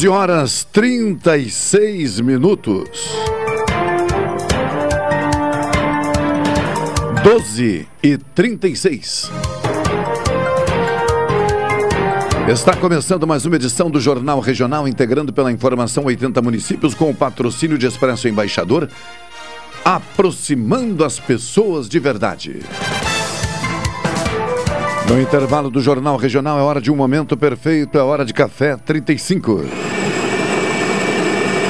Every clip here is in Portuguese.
12 horas 36 minutos. 12 e 36. Está começando mais uma edição do Jornal Regional, integrando pela informação 80 municípios com o patrocínio de Expresso Embaixador, aproximando as pessoas de verdade. No intervalo do Jornal Regional é hora de um momento perfeito, é hora de café 35.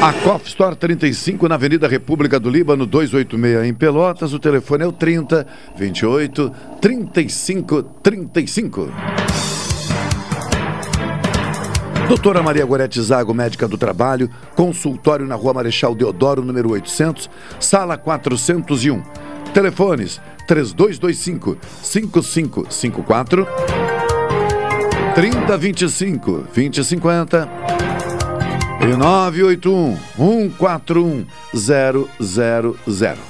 A Coff Store 35 na Avenida República do Líbano 286 em Pelotas. O telefone é o 30 28 35 35. Doutora Maria Gorete Zago, médica do trabalho, consultório na Rua Marechal Deodoro, número 800, sala 401. Telefones 3225 5554 3025 2050 e 981 141 000.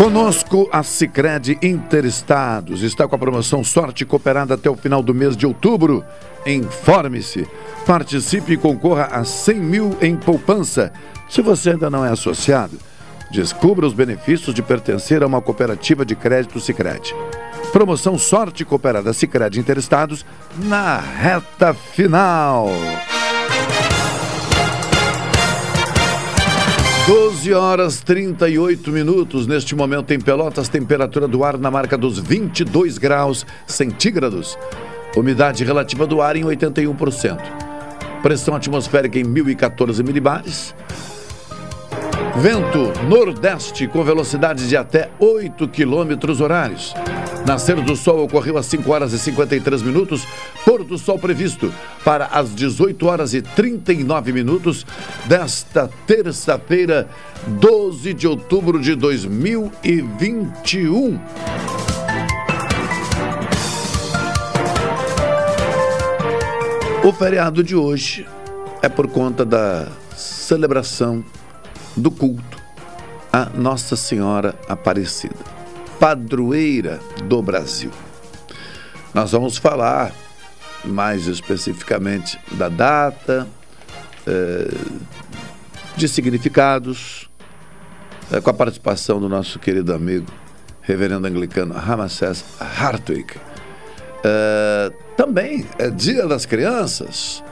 Conosco a Sicredi Interestados está com a promoção Sorte Cooperada até o final do mês de outubro. Informe-se, participe e concorra a 100 mil em poupança. Se você ainda não é associado, descubra os benefícios de pertencer a uma cooperativa de crédito Sicredi. Promoção Sorte Cooperada Sicredi Interestados na reta final. 12 horas 38 minutos. Neste momento em Pelotas, temperatura do ar na marca dos 22 graus centígrados. Umidade relativa do ar em 81%. Pressão atmosférica em 1014 milibares. Vento nordeste com velocidades de até 8 quilômetros horários. Nascer do sol ocorreu às 5 horas e 53 minutos. Pôr do sol previsto para as 18 horas e 39 minutos desta terça-feira, 12 de outubro de 2021. O feriado de hoje é por conta da celebração do culto a Nossa Senhora Aparecida, padroeira do Brasil. Nós vamos falar mais especificamente da data, eh, de significados, eh, com a participação do nosso querido amigo, reverendo anglicano Ramsés Hartwig. Eh, também é Dia das Crianças.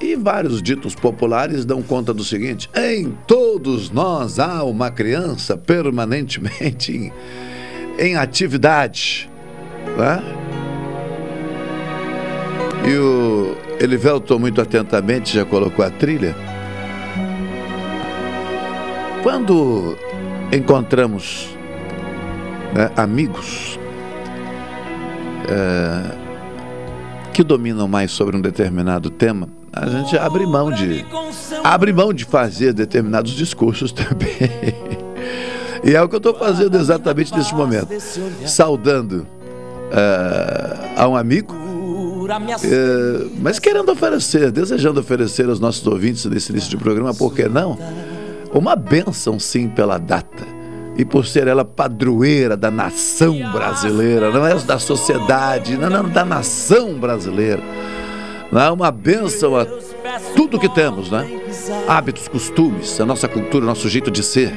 E vários ditos populares dão conta do seguinte: em todos nós há uma criança permanentemente em, em atividade. Né? E o Elivelton, muito atentamente, já colocou a trilha. Quando encontramos né, amigos é, que dominam mais sobre um determinado tema, a gente abre mão de abre mão de fazer determinados discursos também. E é o que eu estou fazendo exatamente nesse momento, saudando uh, a um amigo, uh, mas querendo oferecer, desejando oferecer aos nossos ouvintes nesse início de programa, por que não? Uma bênção sim pela data e por ser ela padroeira da nação brasileira, não é da sociedade, não, não da nação brasileira. Não é uma bênção a tudo que temos, né? Hábitos, costumes, a nossa cultura, o nosso jeito de ser,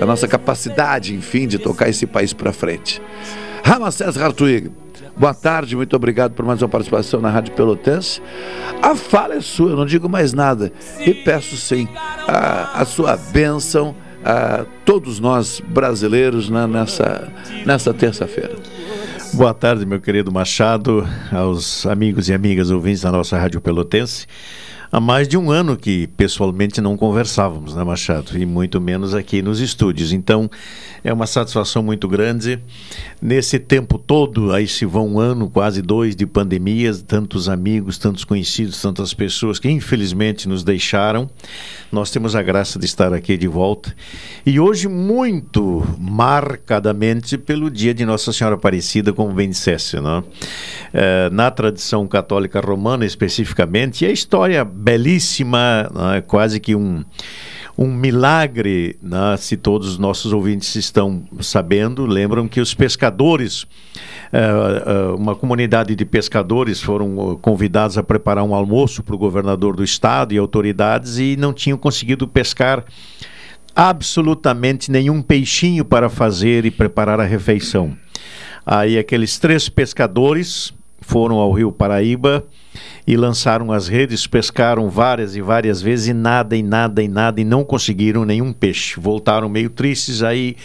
a nossa capacidade, enfim, de tocar esse país para frente. Ramacés Hartwig, boa tarde, muito obrigado por mais uma participação na Rádio Pelotense. A fala é sua, eu não digo mais nada. E peço sim a, a sua bênção a todos nós brasileiros nessa, nessa terça-feira. Boa tarde, meu querido Machado, aos amigos e amigas ouvintes da nossa Rádio Pelotense há mais de um ano que pessoalmente não conversávamos, né, Machado? E muito menos aqui nos estúdios. Então, é uma satisfação muito grande. Nesse tempo todo, aí se vão um ano, quase dois, de pandemias, tantos amigos, tantos conhecidos, tantas pessoas que infelizmente nos deixaram. Nós temos a graça de estar aqui de volta. E hoje, muito marcadamente pelo dia de Nossa Senhora Aparecida, como bem dissesse, né? É, na tradição católica romana, especificamente, e a história belíssima, né? quase que um um milagre, né? se todos os nossos ouvintes estão sabendo, lembram que os pescadores, uh, uh, uma comunidade de pescadores foram convidados a preparar um almoço para o governador do estado e autoridades e não tinham conseguido pescar absolutamente nenhum peixinho para fazer e preparar a refeição. Aí aqueles três pescadores foram ao Rio Paraíba e lançaram as redes, pescaram várias e várias vezes e nada, e nada, e nada, e não conseguiram nenhum peixe. Voltaram meio tristes aí,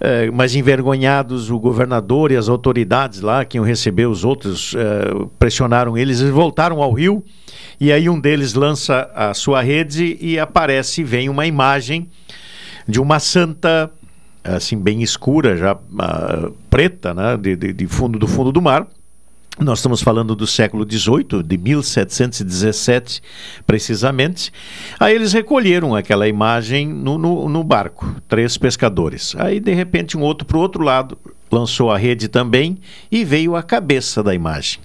eh, mas envergonhados, o governador e as autoridades lá, que iam receber os outros, eh, pressionaram eles e voltaram ao rio. E aí um deles lança a sua rede e aparece, vem uma imagem de uma santa assim bem escura, já uh, preta, né, de, de, de fundo do fundo do mar nós estamos falando do século XVIII, de 1717 precisamente. Aí eles recolheram aquela imagem no, no, no barco, três pescadores. Aí de repente um outro para o outro lado lançou a rede também e veio a cabeça da imagem.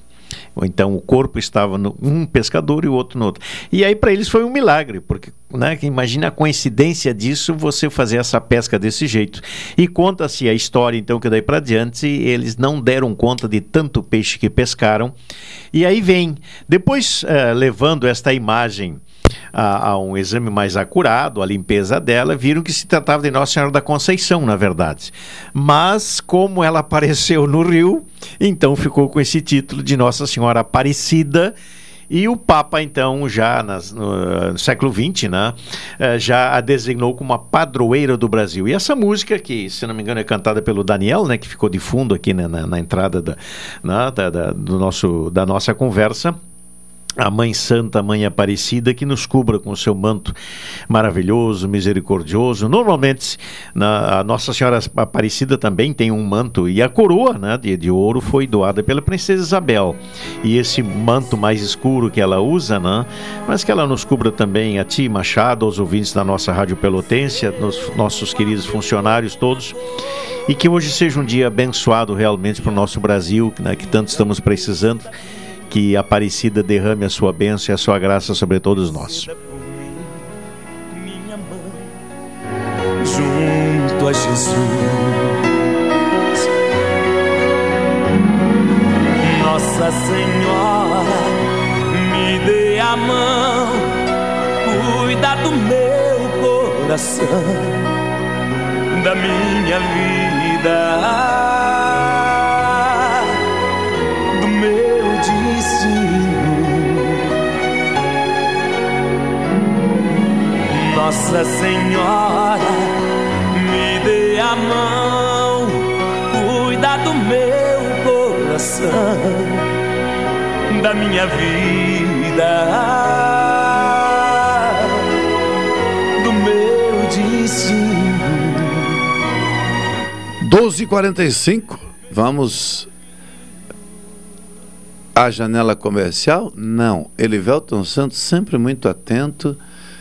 Ou então o corpo estava no um pescador e o outro no outro. E aí para eles foi um milagre, porque né, imagina a coincidência disso, você fazer essa pesca desse jeito. E conta-se a história então que daí para diante eles não deram conta de tanto peixe que pescaram. E aí vem, depois uh, levando esta imagem a, a, um exame mais acurado, a limpeza dela, viram que se tratava de Nossa Senhora da Conceição, na verdade. Mas, como ela apareceu no Rio, então ficou com esse título de Nossa Senhora Aparecida. E o Papa, então, já nas, no, no, século XX, né, eh, já a designou como a padroeira do Brasil. E essa música, que, se não me engano, é cantada pelo Daniel, né, que ficou de fundo aqui né, na, na, entrada da, na, da, da, do nosso, da nossa conversa, a Mãe Santa, Mãe Aparecida, que nos cubra com o seu manto maravilhoso, misericordioso. Normalmente, na, a Nossa Senhora Aparecida também tem um manto, e a coroa né, de, de ouro foi doada pela Princesa Isabel. E esse manto mais escuro que ela usa, né, mas que ela nos cubra também a ti, Machado, aos ouvintes da nossa Rádio Pelotência, nos nossos queridos funcionários todos. E que hoje seja um dia abençoado realmente para o nosso Brasil, né, que tanto estamos precisando que Aparecida derrame a sua bênção e a sua graça sobre todos nós. Junto a Jesus, Nossa Senhora, me dê a mão, cuida do meu coração, da minha vida Nossa Senhora, me dê a mão, cuida do meu coração, da minha vida, do meu destino. 12h45, vamos a janela comercial? Não. Elivelton Santos sempre muito atento.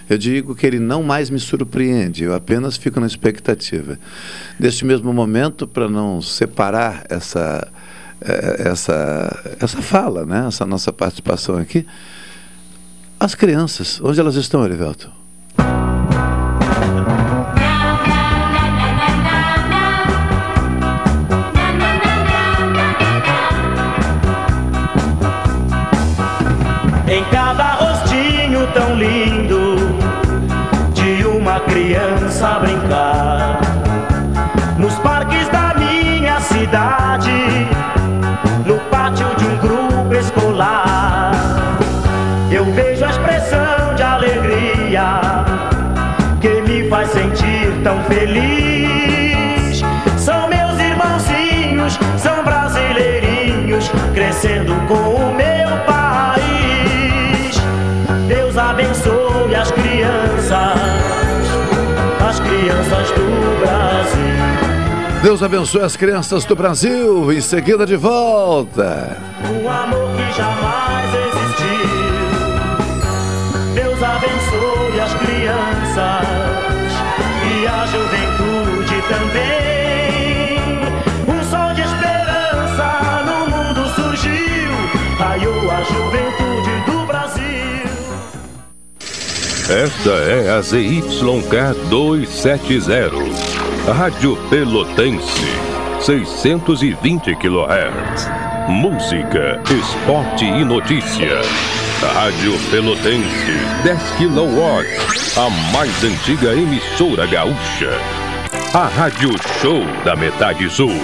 Eu digo que ele não mais me surpreende, eu apenas fico na expectativa. Neste mesmo momento, para não separar essa, eh, essa, essa fala, né? essa nossa participação aqui, as crianças, onde elas estão, Elivelton? Tão feliz. São meus irmãozinhos, são brasileirinhos, crescendo com o meu país. Deus abençoe as crianças, as crianças do Brasil. Deus abençoe as crianças do Brasil. Em seguida, de volta. Um amor que jamais Esta é a ZYK 270, Rádio Pelotense, 620 kHz. Música, esporte e notícia. Rádio Pelotense, 10 kW, a mais antiga emissora gaúcha. A Rádio Show da Metade Sul.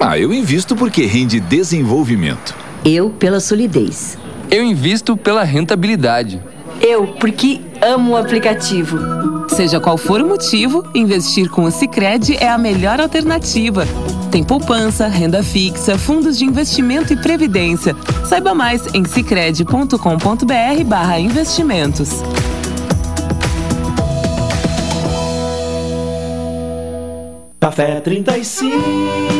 Ah, eu invisto porque rende desenvolvimento. Eu pela solidez. Eu invisto pela rentabilidade. Eu porque amo o aplicativo. Seja qual for o motivo, investir com o Sicredi é a melhor alternativa. Tem poupança, renda fixa, fundos de investimento e previdência. Saiba mais em sicredi.com.br/barra investimentos. Café 35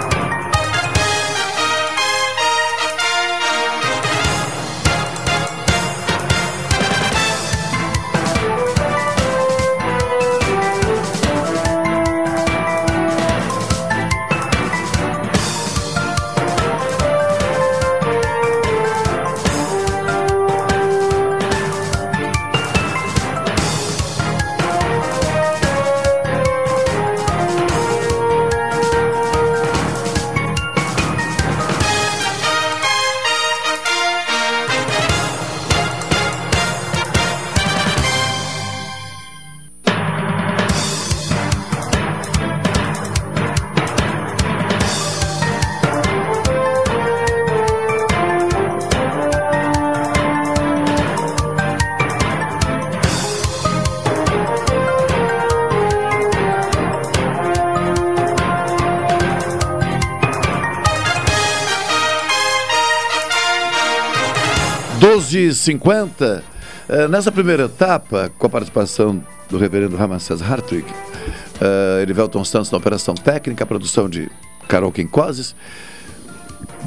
12h50. Uh, nessa primeira etapa, com a participação do reverendo Ramacés Hartwig, uh, Erivelton Santos na operação técnica, produção de Carol Quincoses,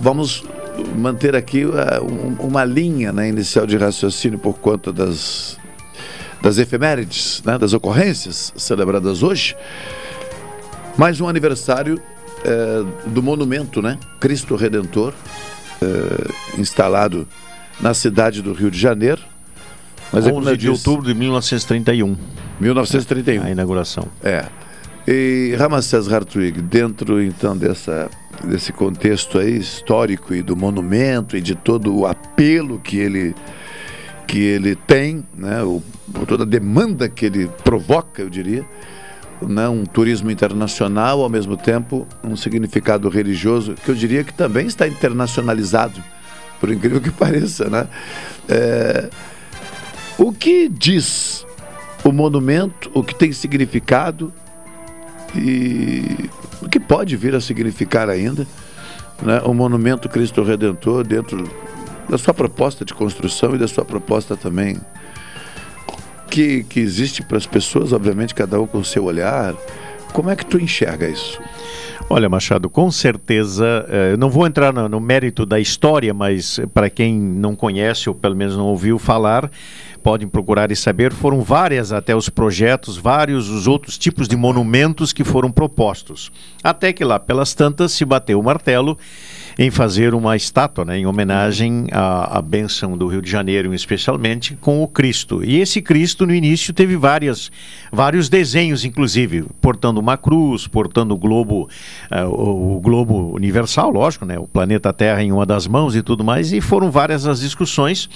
vamos manter aqui uh, um, uma linha né, inicial de raciocínio por conta das, das efemérides, né, das ocorrências celebradas hoje. Mais um aniversário do monumento, né? Cristo Redentor, instalado na cidade do Rio de Janeiro. Mas 11 é de outubro de 1931. 1931. A inauguração. É. E Ramacés Hartwig, dentro então dessa, desse contexto aí histórico e do monumento e de todo o apelo que ele, que ele tem, né, o, toda a demanda que ele provoca, eu diria, né, um turismo internacional, ao mesmo tempo um significado religioso que eu diria que também está internacionalizado, por incrível que pareça. Né? É, o que diz o monumento, o que tem significado e o que pode vir a significar ainda né, o monumento Cristo Redentor dentro da sua proposta de construção e da sua proposta também que, que existe para as pessoas, obviamente, cada um com o seu olhar. Como é que tu enxerga isso? Olha, Machado, com certeza, eh, eu não vou entrar no, no mérito da história, mas para quem não conhece ou pelo menos não ouviu falar, podem procurar e saber, foram várias até os projetos, vários os outros tipos de monumentos que foram propostos. Até que lá pelas tantas se bateu o martelo em fazer uma estátua né, em homenagem à, à bênção do Rio de Janeiro, especialmente com o Cristo. E esse Cristo, no início, teve várias, vários desenhos, inclusive, portando uma cruz, portando o globo, uh, o, o, globo universal, lógico, né, o planeta Terra em uma das mãos e tudo mais, e foram várias as discussões,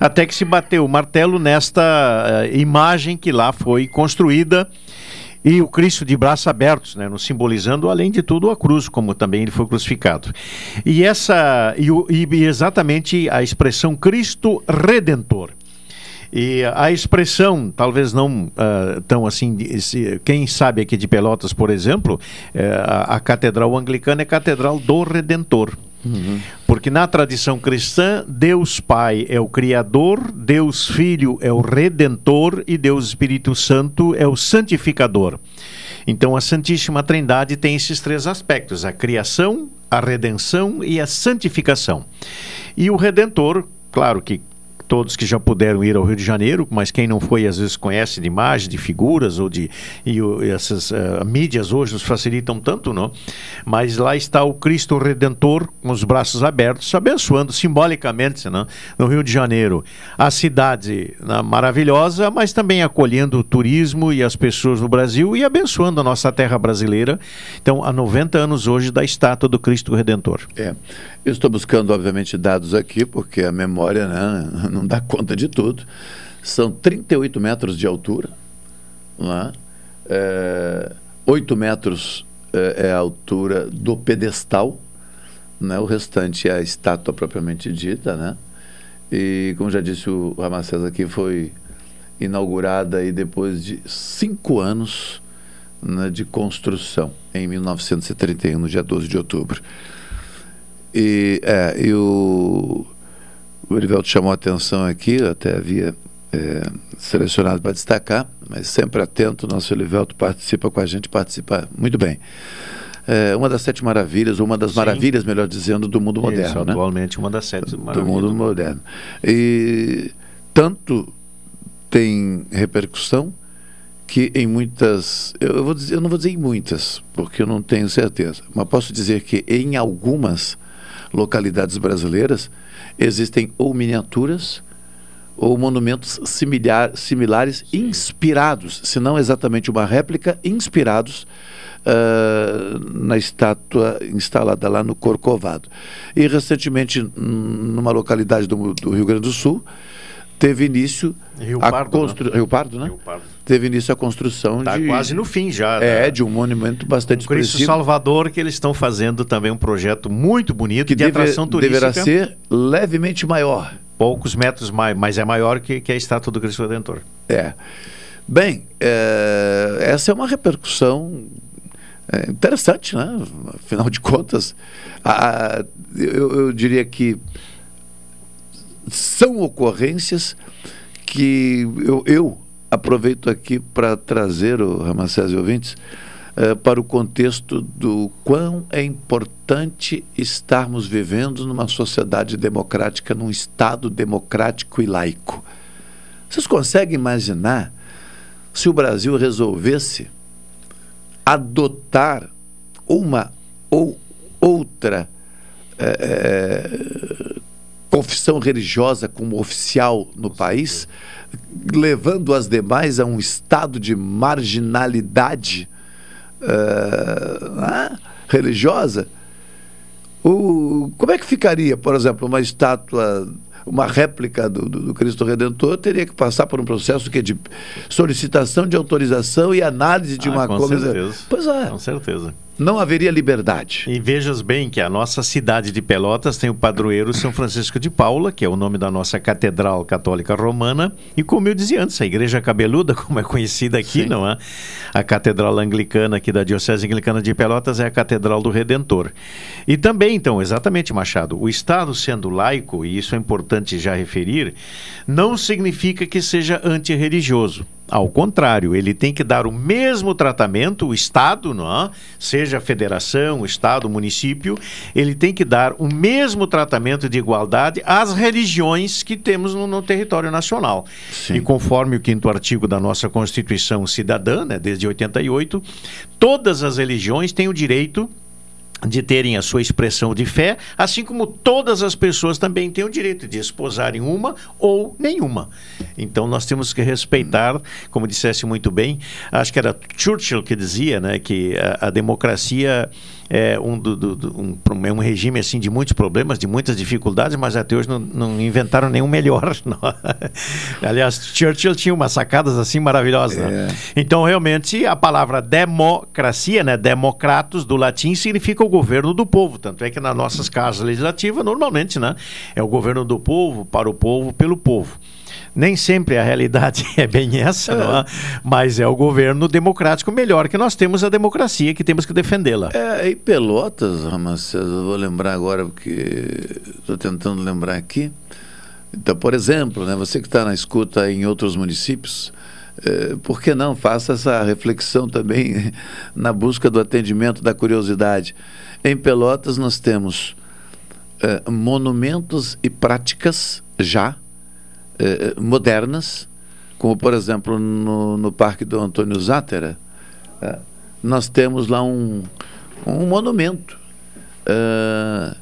até que se bateu o martelo nesta uh, imagem que lá foi construída e o Cristo de braços abertos, né, nos simbolizando, além de tudo, a cruz, como também ele foi crucificado. E essa e, e exatamente a expressão Cristo Redentor. E a expressão, talvez não uh, tão assim, se, quem sabe aqui de Pelotas, por exemplo, uh, a, a, Catedral Anglicana é Catedral do Redentor. Porque na tradição cristã, Deus Pai é o Criador, Deus Filho é o Redentor e Deus Espírito Santo é o Santificador. Então a Santíssima Trindade tem esses três aspectos: a criação, a redenção e a santificação. E o Redentor, claro que todos que já puderam ir ao Rio de Janeiro, mas quem não foi às vezes conhece de imagens, de figuras ou de e, e essas uh, mídias hoje nos facilitam tanto, não? Mas lá está o Cristo Redentor com os braços abertos, abençoando simbolicamente, não? no Rio de Janeiro, a cidade não, maravilhosa, mas também acolhendo o turismo e as pessoas no Brasil e abençoando a nossa terra brasileira. Então, há 90 anos hoje da estátua do Cristo Redentor. É. Eu estou buscando, obviamente, dados aqui, porque a memória né, não dá conta de tudo. São 38 metros de altura, né? é, 8 metros é, é, a altura do pedestal, né? o restante é a estátua propriamente dita. Né? E, como já disse o Ramacés aqui, foi inaugurada aí depois de cinco anos né, de construção, em 1931, no dia 12 de outubro. E, é, e o, o Erivelto chamou a atenção aqui, até havia é, selecionado para destacar, mas sempre atento, nosso Erivelto participa com a gente, participa muito bem. É, uma das sete maravilhas, uma das Sim. maravilhas, melhor dizendo, do mundo moderno. Isso, né? atualmente uma das sete maravilhas. Do mundo moderno. E tanto tem repercussão que em muitas, eu, vou dizer, eu não vou dizer em muitas, porque eu não tenho certeza, mas posso dizer que em algumas localidades brasileiras, existem ou miniaturas ou monumentos similar, similares inspirados, se não exatamente uma réplica, inspirados uh, na estátua instalada lá no Corcovado. E recentemente, numa localidade do, do Rio Grande do Sul, teve início Rio Pardo, a constru... né? Rio Pardo, né? Rio Pardo. Teve início a construção tá de quase no fim já. É, né? de um monumento bastante um Cristo Salvador que eles estão fazendo também um projeto muito bonito que de deve, atração turística. Deverá ser levemente maior. Poucos metros mais, mas é maior que, que a estátua do Cristo Redentor. É. Bem, é, essa é uma repercussão é, interessante, né? Afinal de contas, a, eu, eu diria que são ocorrências que eu, eu aproveito aqui para trazer, o Ramacés e ouvintes, eh, para o contexto do quão é importante estarmos vivendo numa sociedade democrática, num Estado democrático e laico. Vocês conseguem imaginar se o Brasil resolvesse adotar uma ou outra é, confissão religiosa como oficial no país, levando as demais a um estado de marginalidade uh, religiosa? O, como é que ficaria, por exemplo, uma estátua uma réplica do, do, Cristo Redentor teria que passar por um processo que de solicitação de autorização e análise de ah, uma com coisa. Certeza. Pois é. Com certeza não haveria liberdade. E vejas bem que a nossa cidade de Pelotas tem o padroeiro São Francisco de Paula, que é o nome da nossa catedral católica romana, e como eu dizia antes, a Igreja Cabeluda, como é conhecida aqui, Sim. não é? A catedral anglicana aqui da Diocese Anglicana de Pelotas é a Catedral do Redentor. E também, então, exatamente, Machado, o Estado sendo laico, e isso é importante já referir, não significa que seja antirreligioso. Ao contrário, ele tem que dar o mesmo tratamento, o Estado, não é? seja federação, Estado, município, ele tem que dar o mesmo tratamento de igualdade às religiões que temos no, no território nacional. Sim. E conforme o quinto artigo da nossa Constituição Cidadã, né, desde 88, todas as religiões têm o direito de terem a sua expressão de fé, assim como todas as pessoas também têm o direito de esposarem uma ou nenhuma. Então nós temos que respeitar, como dissesse muito bem, acho que era Churchill que dizia, né, que a, a democracia é um, do, do, um, é um regime assim de muitos problemas, de muitas dificuldades, mas até hoje não, não inventaram nenhum melhor. Não. Aliás, Churchill tinha umas sacadas assim maravilhosas. Né? É. Né? Então, realmente, a palavra democracia, né, democratos do latim, significa o governo do povo. Tanto é que nas nossas casas legislativas, normalmente, né, é o governo do povo, para o povo, pelo povo. Nem sempre a realidade é bem essa, é. É? mas é o governo democrático melhor que nós temos a democracia, que temos que defendê-la. É, em Pelotas, Ramacés, eu vou lembrar agora, porque estou tentando lembrar aqui. Então, por exemplo, né, você que está na escuta em outros municípios, é, por que não? Faça essa reflexão também na busca do atendimento da curiosidade. Em Pelotas, nós temos é, monumentos e práticas já eh, modernas, como por exemplo no, no Parque do Antônio Zátera, eh, nós temos lá um, um monumento eh,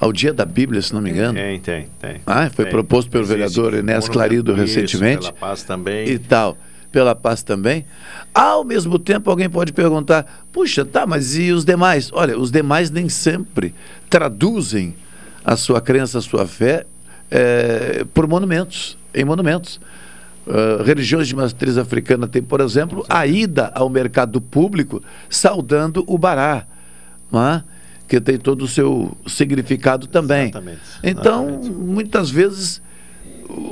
ao Dia da Bíblia, se não me engano. Tem, tem, tem. Ah, foi tem. proposto pelo Existe. vereador Enéas Clarido isso, recentemente. Pela paz também. E tal. Pela paz também. Ao mesmo tempo, alguém pode perguntar: puxa, tá, mas e os demais? Olha, os demais nem sempre traduzem a sua crença, a sua fé é, por monumentos, em monumentos. Uh, religiões de matriz africana tem, por exemplo, a ida ao mercado público saudando o bará, é? que tem todo o seu significado também. Exatamente. Então, Exatamente. muitas vezes,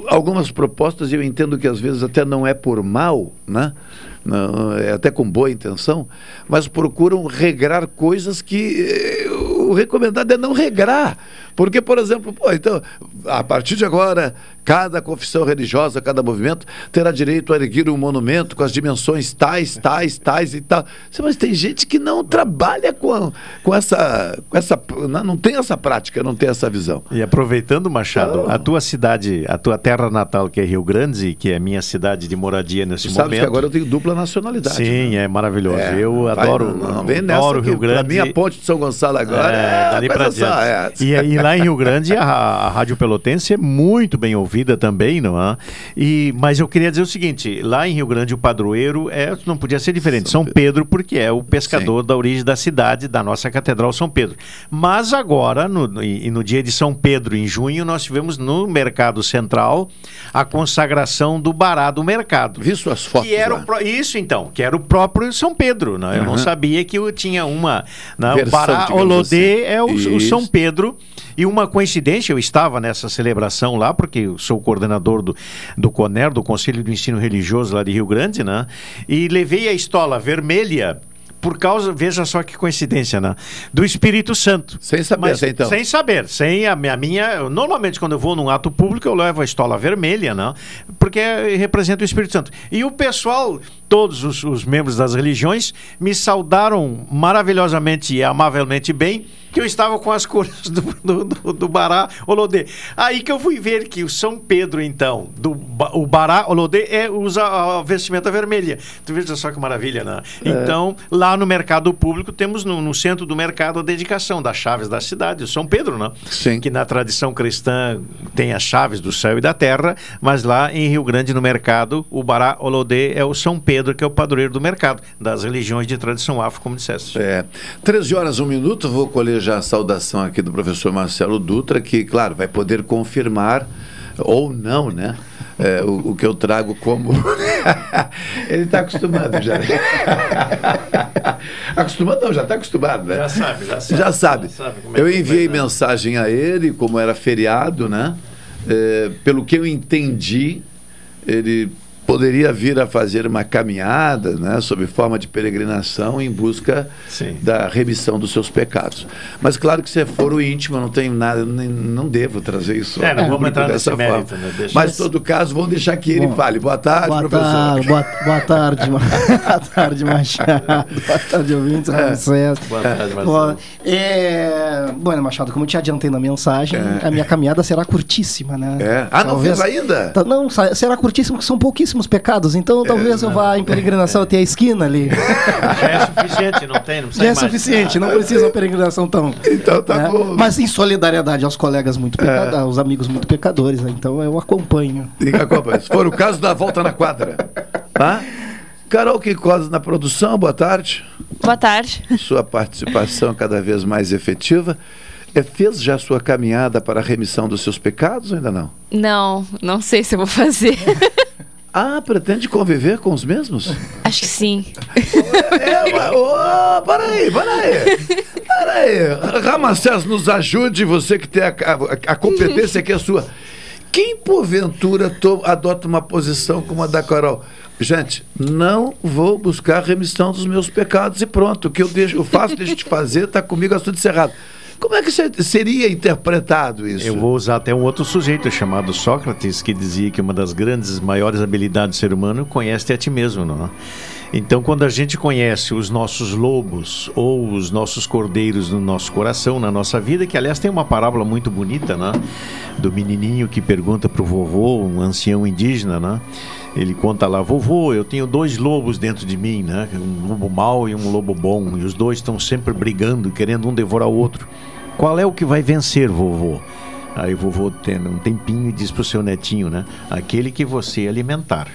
algumas propostas, eu entendo que às vezes até não é por mal, né? Não, é até com boa intenção, mas procuram regrar coisas que eh, o recomendado é não regrar. Porque, por exemplo, pô, então, a partir de agora, cada confissão religiosa, cada movimento terá direito a erguer um monumento com as dimensões tais, tais, tais e tal. Mas tem gente que não trabalha com, com essa. Com essa não tem essa prática, não tem essa visão. E aproveitando, Machado, a tua cidade, a tua terra natal, que é Rio Grande, que é minha cidade de moradia nesse tu momento. Sabe que agora eu tenho dupla nacionalidade. Sim, né? é maravilhoso. É, eu adoro, não, não, vem adoro Rio Grande. A minha ponte de São Gonçalo agora é, é dali pra é. E, e, lá em Rio Grande a, a, Rádio Pelotense é muito bem ouvida também, não é? E, mas eu queria dizer o seguinte, lá em Rio Grande o padroeiro é, não podia ser diferente, São, São Pedro, porque é o pescador Sim. da origem da cidade, da nossa catedral São Pedro. Mas agora, no, no, no dia de São Pedro, em junho, nós tivemos no Mercado Central a consagração do Bará do Mercado. Vi suas fotos que era o, Isso então, que era o próprio São Pedro, né? Eu uhum. não sabia que eu tinha uma... Né? o Bará Olodê assim. é o, o São Pedro e uma coincidência, eu estava nessa celebração lá, porque eu sou coordenador do, do CONER, do Conselho do Ensino Religioso lá de Rio Grande, né? E levei a estola vermelha por causa, veja só que coincidência, né? Do Espírito Santo. Sem saber, Mas, então. Sem saber, sem a minha, a minha. Normalmente, quando eu vou num ato público, eu levo a estola vermelha, né? Porque representa o Espírito Santo. E o pessoal, todos os, os membros das religiões, me saudaram maravilhosamente e amavelmente bem que eu estava com as cores do, do, do, do Bará Olodê. Aí que eu fui ver que o São Pedro, então, do, o Bará Olodê é, usa a vestimenta vermelha. Tu veja só que maravilha, né? É. Então, lá no mercado público, temos no, no centro do mercado a dedicação das chaves da cidade, o São Pedro, né? Sim. Que na tradição cristã tem as chaves do céu e da terra, mas lá em Rio Grande, no mercado, o Bará Olodê é o São Pedro, que é o padroeiro do mercado, das religiões de tradição afro, como disseste. É. 13 horas, um minuto, vou colher já a saudação aqui do professor Marcelo Dutra, que, claro, vai poder confirmar ou não, né? é, o, o que eu trago como. Ele está acostumado já. acostumado não, já está acostumado, né? Já sabe, já sabe. Já sabe. Já sabe como é eu enviei vai, né? mensagem a ele, como era feriado, né? É, pelo que eu entendi, ele poderia vir a fazer uma caminhada, né, sob forma de peregrinação em busca Sim. da remissão dos seus pecados. Mas claro que se for o íntimo, eu não tenho nada, nem, não devo trazer isso. É, não vamos entrar nesse dessa mérito, forma. né? Mas em todo caso, vamos deixar que ele Bom, fale. Boa tarde, boa professor. tarde, boa, boa tarde, boa tarde, Machado. Boa tarde, ouvintes, Ramsés. Boa tarde, Marcelo. Bom, é... Bueno, Machado, como eu te adiantei na mensagem, a minha caminhada será curtíssima, né? É. Ah, não fez ainda? Tá- Não, será curtíssimo, porque são pouquíssimos pecados, então talvez eu vá em peregrinação até a esquina ali. Já é suficiente, não tem? Não precisa Já é suficiente, não precisa uma peregrinação tão. Então tá né? bom. Mas em solidariedade aos colegas muito pecadores, aos amigos muito pecadores, né? então eu acompanho. Se for o caso, dá a volta na quadra. Tá? Carol Quicosa na produção, boa tarde. Boa tarde. Sua participação cada vez mais efetiva. É, fez já sua caminhada para a remissão dos seus pecados ou ainda não? Não, não sei se eu vou fazer. Ah, pretende conviver com os mesmos? Acho que sim. É, mas- ô, para aí, para aí. Para aí. Ramacés, nos ajude, você que tem a, a- a competência que é sua. Quem, porventura, to- adota uma posição como a da Carol? Gente, não vou buscar remissão dos meus pecados e pronto. O que eu, deixo, eu faço, deixo de fazer, está comigo, assunto encerrado. Como é que se- seria interpretado isso? Eu vou usar até um outro sujeito chamado Sócrates, que dizia que uma das grandes, maiores habilidades do ser humano conhece a ti mesmo, não é? Então, quando a gente conhece os nossos lobos ou os nossos cordeiros no nosso coração, na nossa vida, que aliás tem uma parábola muito bonita, né? Do menininho que pergunta para o vovô, um ancião indígena, né? Ele conta lá, vovô, eu tenho dois lobos dentro de mim, né? Um lobo mau e um lobo bom, e os dois estão sempre brigando, querendo um devorar o outro. Qual é o que vai vencer, vovô? Aí o vovô tem um tempinho e diz pro seu netinho, né? Aquele que você alimentar.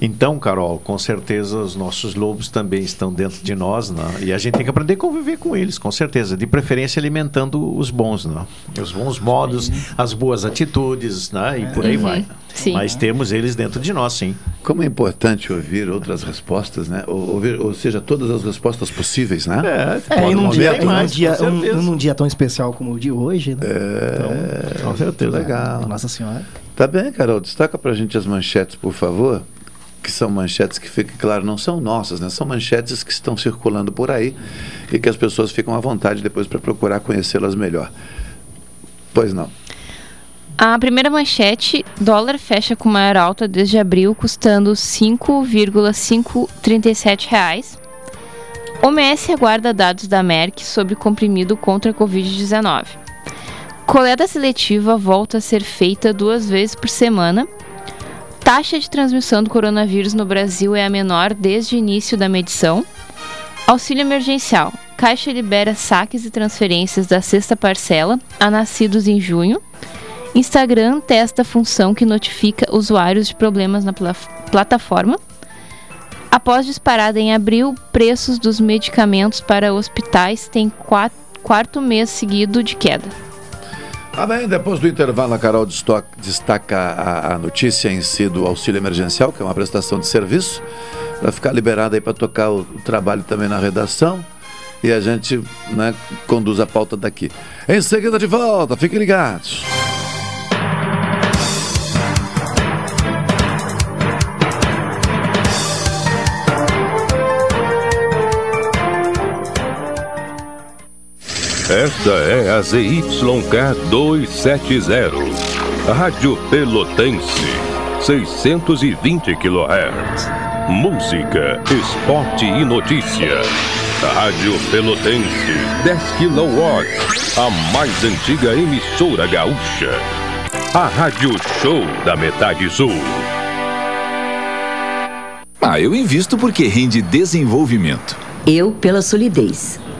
Então, Carol, com certeza os nossos lobos também estão dentro de nós, né? E a gente tem que aprender a conviver com eles, com certeza. De preferência alimentando os bons, né? Os bons modos, as boas atitudes, né? E por aí Uhum, vai. sim. Mas temos eles dentro de nós, sim. Como é importante ouvir outras respostas, né? Ou, ouvir, ou seja, todas as respostas possíveis, né? É, e num dia, num, mais, dia, um- num dia tão especial como o de hoje, né? É, com certeza. Legal. Nossa Senhora. Tá bem, Carol. Destaca pra gente as manchetes, por favor. Que são manchetes que, fica claro, não são nossas, né? São manchetes que estão circulando por aí e que as pessoas ficam à vontade depois para procurar conhecê-las melhor. Pois não. A primeira manchete: dólar fecha com maior alta desde abril, custando 5,537 reais. OMS aguarda dados da Merck sobre comprimido contra a Covid-19. Coleta seletiva volta a ser feita duas vezes por semana. Taxa de transmissão do coronavírus no Brasil é a menor desde o início da medição. Auxílio emergencial. Caixa libera saques e transferências da sexta parcela a nascidos em junho. Instagram testa função que notifica usuários de problemas na pla- plataforma. Após disparada em abril, preços dos medicamentos para hospitais têm qua- quarto mês seguido de queda. Ah, bem, depois do intervalo, a Carol destaca a, a notícia em si do auxílio emergencial, que é uma prestação de serviço, para ficar liberada aí para tocar o, o trabalho também na redação. E a gente né, conduz a pauta daqui. Em seguida, de volta, fiquem ligados. Esta é a ZYK 270, Rádio Pelotense, 620 kHz. Música, esporte e notícia. Rádio Pelotense, 10 kW, a mais antiga emissora gaúcha. A Rádio Show da Metade Sul. Ah, eu invisto porque rende desenvolvimento. Eu pela solidez.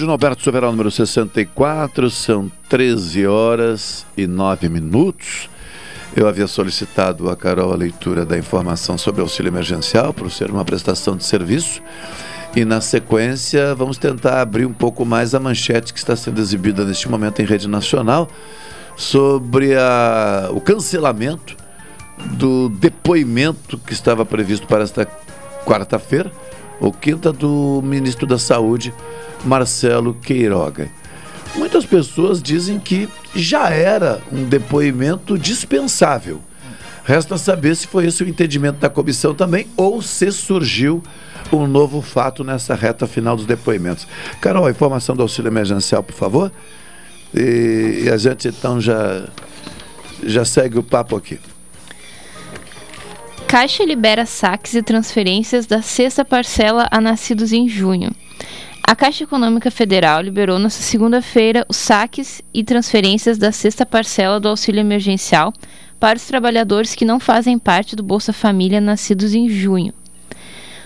Retornando ao estúdio no Alberto Soberal número 64, são 13 horas e 9 minutos. Eu havia solicitado a Carol a leitura da informação sobre auxílio emergencial, por ser uma prestação de serviço. E na sequência, vamos tentar abrir um pouco mais a manchete que está sendo exibida neste momento em rede nacional sobre a, o cancelamento do depoimento que estava previsto para esta quarta-feira ou quinta do ministro da Saúde, Marcelo Queiroga. Muitas pessoas dizem que já era um depoimento dispensável. Resta saber se foi esse o entendimento da comissão também ou se surgiu um novo fato nessa reta final dos depoimentos. Carol, a informação do auxílio emergencial, por favor. E, e a gente então já, já segue o papo aqui. Caixa libera saques e transferências da sexta parcela a nascidos em junho. A Caixa Econômica Federal liberou nesta segunda-feira os saques e transferências da sexta parcela do auxílio emergencial para os trabalhadores que não fazem parte do Bolsa Família nascidos em junho.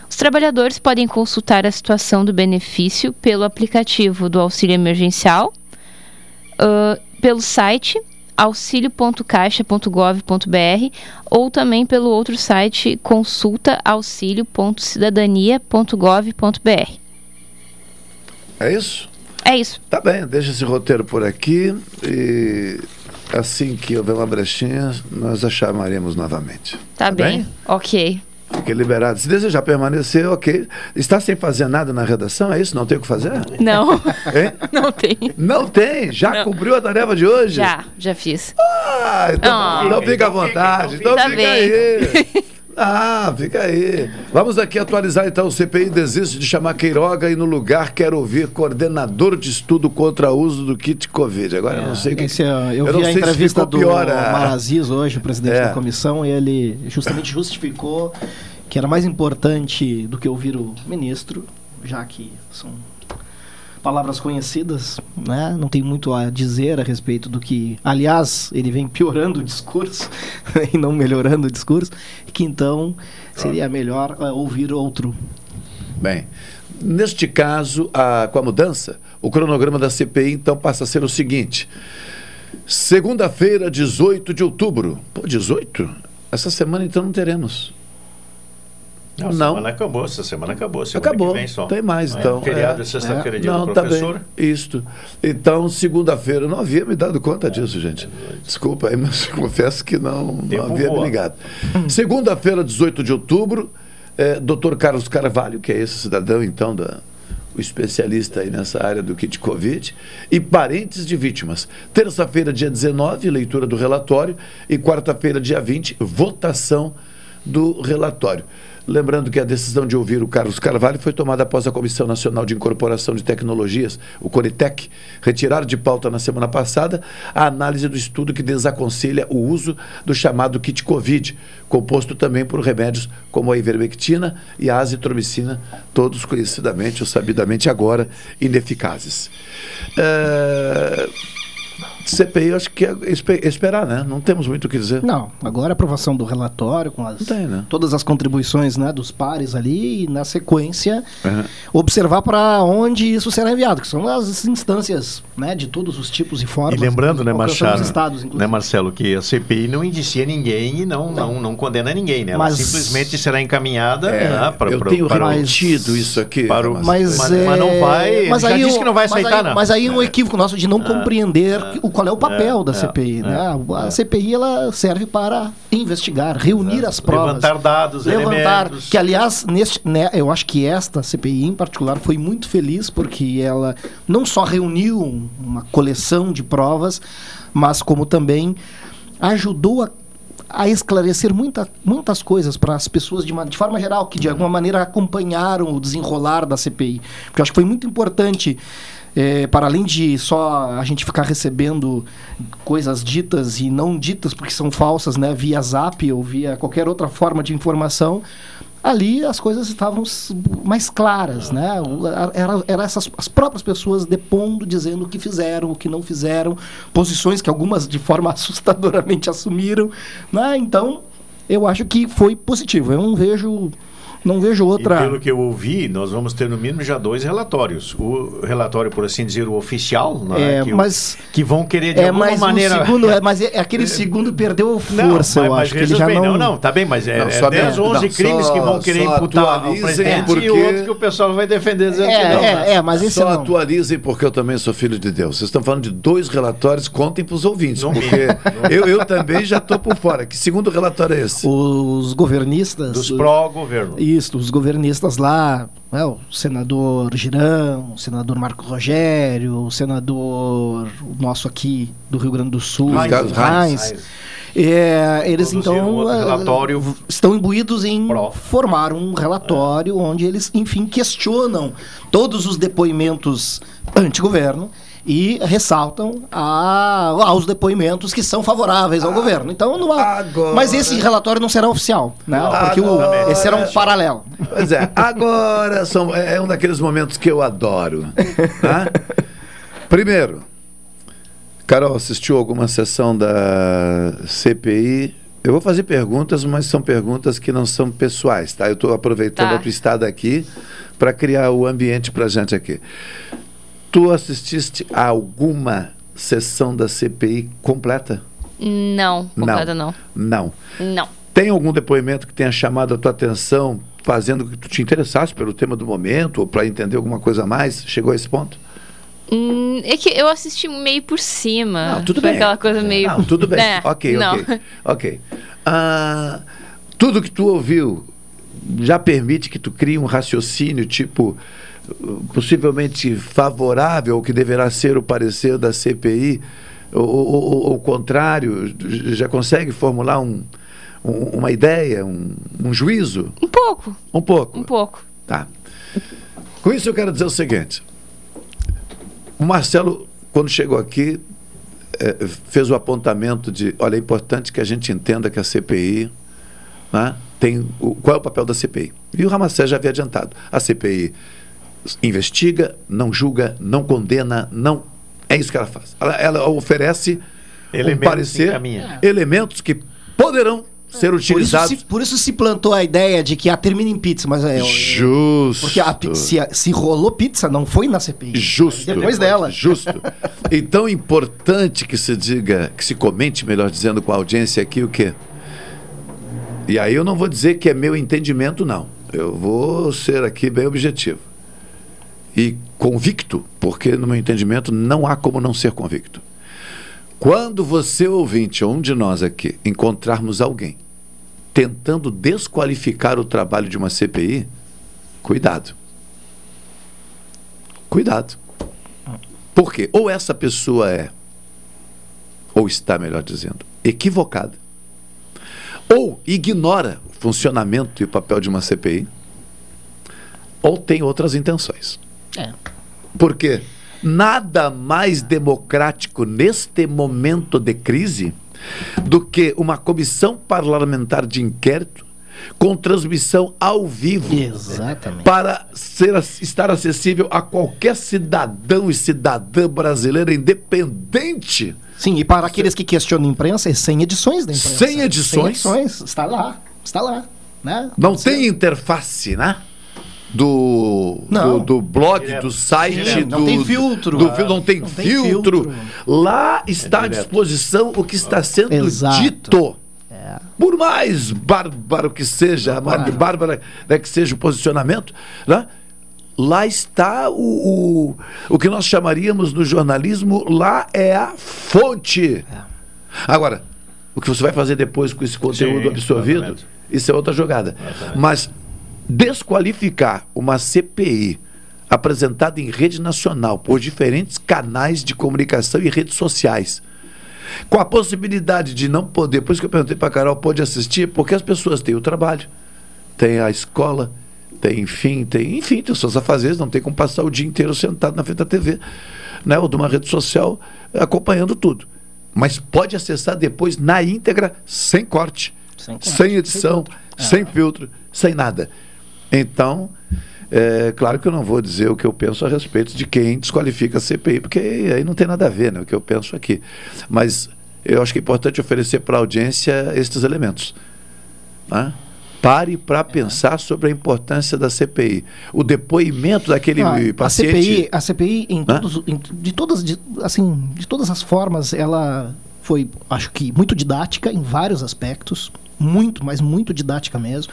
Os trabalhadores podem consultar a situação do benefício pelo aplicativo do auxílio emergencial, uh, pelo site auxilio.caixa.gov.br ou também pelo outro site consulta auxilio.cidadania.gov.br. É isso? É isso. Tá bem, deixa esse roteiro por aqui e assim que houver uma brechinha, nós a chamaremos novamente. Tá, bem. Ok. Fique liberado. Se desejar permanecer, ok. Está sem fazer nada na redação, é isso? Não tem o que fazer? Não. Hein? Não tem. Não tem? Já cumpriu a tarefa de hoje? Já, já fiz. Ah, então, Ah. então fica à vontade. Então Tá fica bem. aí. Ah, fica aí. Vamos aqui atualizar então. O CPI desiste de chamar Queiroga e no lugar quer ouvir coordenador de estudo contra o uso do kit Covid. Agora eu não sei o que. Esse, é, eu, não vi a sei entrevista do pior a- Maraziz hoje, o presidente É. da comissão, e ele justamente justificou que era mais importante do que ouvir o ministro, já que são palavras conhecidas, né? Não tem muito a dizer a respeito do que, aliás, ele vem piorando o discurso e não melhorando o discurso, que então seria melhor eh, ouvir outro. Bem, neste caso, a- com a mudança, o cronograma da CPI então passa a ser o seguinte: segunda-feira, 18 de outubro. Pô, 18? Essa semana então não teremos. Não, Não. semana acabou, essa semana acabou. Semana Acabou. que vem só. Tem mais, É, então. Feriado É. é sexta-feira, dia Não, do tá professor. bem. Isto. Então, segunda-feira, eu não havia me dado conta disso, gente. Desculpa aí, mas confesso que não, não havia voa. me ligado. Segunda-feira, 18 de outubro, é, Dr. Carlos Carvalho, que é esse cidadão, então, da, o especialista aí nessa área do kit Covid, e parentes de vítimas. Terça-feira, dia 19, leitura do relatório, e quarta-feira, dia 20, votação do relatório. Lembrando que a decisão de ouvir o Carlos Carvalho foi tomada após a Comissão Nacional de Incorporação de Tecnologias, o Coritec, retirar de pauta na semana passada a análise do estudo que desaconselha o uso do chamado kit Covid, composto também por remédios como a ivermectina e a azitromicina, todos conhecidamente ou sabidamente agora ineficazes. É... CPI, eu acho que é espe- esperar, né? Não temos muito o que dizer. Não, agora a aprovação do relatório com as, né? todas as contribuições né, dos pares ali e na sequência Uhum. observar para onde isso será enviado, que são as instâncias né, de todos os tipos e formas. E lembrando, né, Machado, os estados, inclusive. né, Marcelo, que a CPI não indicia ninguém e não, não, não condena ninguém, né? Ela Mas- simplesmente será encaminhada É, né, para eu tenho para o- repetido isso aqui. para o-. Mas, Mas- é, mas não vai- Mas já aí, disse que não vai mas aceitar, aí- não. Mas aí um equívoco nosso de não compreender que- o, qual é o papel É, da é, CPI. é, né? A CPI ela serve para investigar, reunir as provas. Levantar dados, levantar, elementos. que aliás, neste, né, eu acho que esta CPI em particular foi muito feliz porque ela não só reuniu um- uma coleção de provas, mas como também ajudou a, a esclarecer muita, muitas coisas para as pessoas de, uma- de forma geral que de alguma maneira acompanharam o desenrolar da CPI. Porque eu acho que foi muito importante é, para além de só a gente ficar recebendo coisas ditas e não ditas porque são falsas, né, via Zap ou via qualquer outra forma de informação, ali as coisas estavam mais claras, né? Era, era essas as próprias pessoas depondo, dizendo o que fizeram, o que não fizeram, posições que algumas de forma assustadoramente assumiram, né? Então, eu acho que foi positivo. Eu não vejo não vejo E outra pelo que eu ouvi, nós vamos ter no mínimo já dois relatórios. O relatório, por assim dizer, o oficial, né, É, que, o- mas- que vão querer de é, alguma mas maneira. o segundo, é, mas é- aquele segundo perdeu Não, força, mas, eu mas acho que ele já bem, não... não, não, tá bem, mas é, Não, é só 10, não, 11 não, crimes só- que vão querer imputar ao presidente porque- e outros que o pessoal vai defender dizendo É, que não. é, é, mas esse Só não. atualizem, porque eu também sou filho de Deus. Vocês estão falando de dois relatórios, contem para os ouvintes, No porque eu, eu também já estou por fora. Que segundo relatório é esse? Os governistas... Dos pró-governo. Isso, os governistas lá, né, o senador Girão, o senador Marco Rogério, o senador o nosso aqui do Rio Grande do Sul, Reins. Reins. É, eles então outro eh, relatório estão imbuídos em Pró. formar um relatório onde eles, enfim, questionam todos os depoimentos anti-governo e ressaltam a, aos depoimentos que são favoráveis ao governo. Então, não há- Agora- mas esse relatório não será oficial, né? Agora- Porque o, esse era um paralelo. Pois é, agora são, é um daqueles momentos que eu adoro. tá? Primeiro, Carol, assistiu alguma sessão da CPI? Eu vou fazer perguntas, mas são perguntas que não são pessoais, tá? Eu estou aproveitando Tá. a tua estada aqui para criar o ambiente para gente aqui. Tu assististe a alguma sessão da CPI completa? Não, completa não. Não. Não. Tem algum depoimento que tenha chamado a tua atenção, fazendo que tu te interessasse pelo tema do momento, ou para entender alguma coisa a mais? Chegou a esse ponto? Hum, é que eu assisti meio por cima. Não, tudo bem. aquela coisa meio. Não, tudo bem. É, ok, não. ok. Ok. Ah, tudo que tu ouviu já permite que tu crie um raciocínio, tipo, possivelmente favorável ao que deverá ser o parecer da CPI, ou, ou- ou- ou o contrário, já consegue formular um, um- uma ideia, um, um juízo? Um pouco. Um pouco. Um pouco. Tá. Com isso eu quero dizer o seguinte. O Marcelo, quando chegou aqui, eh, fez o apontamento de, olha, é importante que a gente entenda que a CPI né, tem o, qual é o papel da CPI. E o Ramacé já havia adiantado. A CPI investiga, não julga, não condena, não é isso que ela faz. Ela, ela oferece um Elementos parecer, encaminha. elementos que poderão ser Por isso, utilizados. se, por isso se plantou a ideia de que a termina em pizza, mas é. Justo. Porque a se, se rolou pizza, não foi na CPI. Justo. Depois dela. Justo. Então, importante que se diga, que se comente, melhor dizendo, com a audiência aqui o quê? E aí eu não vou dizer que é meu entendimento, não. Eu vou ser aqui bem objetivo. E convicto, porque no meu entendimento não há como não ser convicto. Quando você, ouvinte, ou um de nós aqui, encontrarmos alguém tentando desqualificar o trabalho de uma CPI, cuidado. Cuidado. Por quê? Ou essa pessoa é, ou está, melhor dizendo, equivocada, ou ignora o funcionamento e o papel de uma CPI, ou tem outras intenções. É. Porque nada mais democrático neste momento de crise do que uma comissão parlamentar de inquérito com transmissão ao vivo. Exatamente. Para ser, estar acessível a qualquer cidadão e cidadã brasileira independente. Sim, e para aqueles que questionam a imprensa, é 100 edições da imprensa. 100 edições? 100 edições, está lá, está lá. Né? Não tem interface, né? Do, Não. do, do blog, Direto. do site, Direto. do, Não tem filtro. do Ah, fil- não tem não tem filtro. filtro. Lá está à direto. disposição o que está sendo Exato. dito. Por mais bárbaro que seja, mais bárbara né, que seja o posicionamento, né? lá está o, o, o que nós chamaríamos no jornalismo, lá é a fonte. Agora, o que você vai fazer depois com esse conteúdo Sim, absorvido, exatamente. isso é outra jogada. Mas desqualificar uma CPI apresentada em rede nacional por diferentes canais de comunicação e redes sociais, com a possibilidade de não poder, por isso que eu perguntei para a Carol, pode assistir, porque as pessoas têm o trabalho, têm a escola, tem, enfim, tem, enfim, tem seus afazeres, não tem como passar o dia inteiro sentado na frente da TV, né, ou de uma rede social, acompanhando tudo. Mas pode acessar depois na íntegra, sem corte, sem, corte, sem edição, filtro. sem filtro, sem nada. Então, é claro que eu não vou dizer o que eu penso a respeito de quem desqualifica a CPI, porque aí não tem nada a ver, né, o que eu penso aqui. Mas eu acho que é importante oferecer para a audiência estes elementos. Né? Pare para pensar sobre a importância da CPI. O depoimento daquele Ah, a paciente. CPI, a CPI em todos, em- de todas, de, assim, de todas as formas, ela foi, acho que muito didática em vários aspectos, muito, mas muito didática mesmo.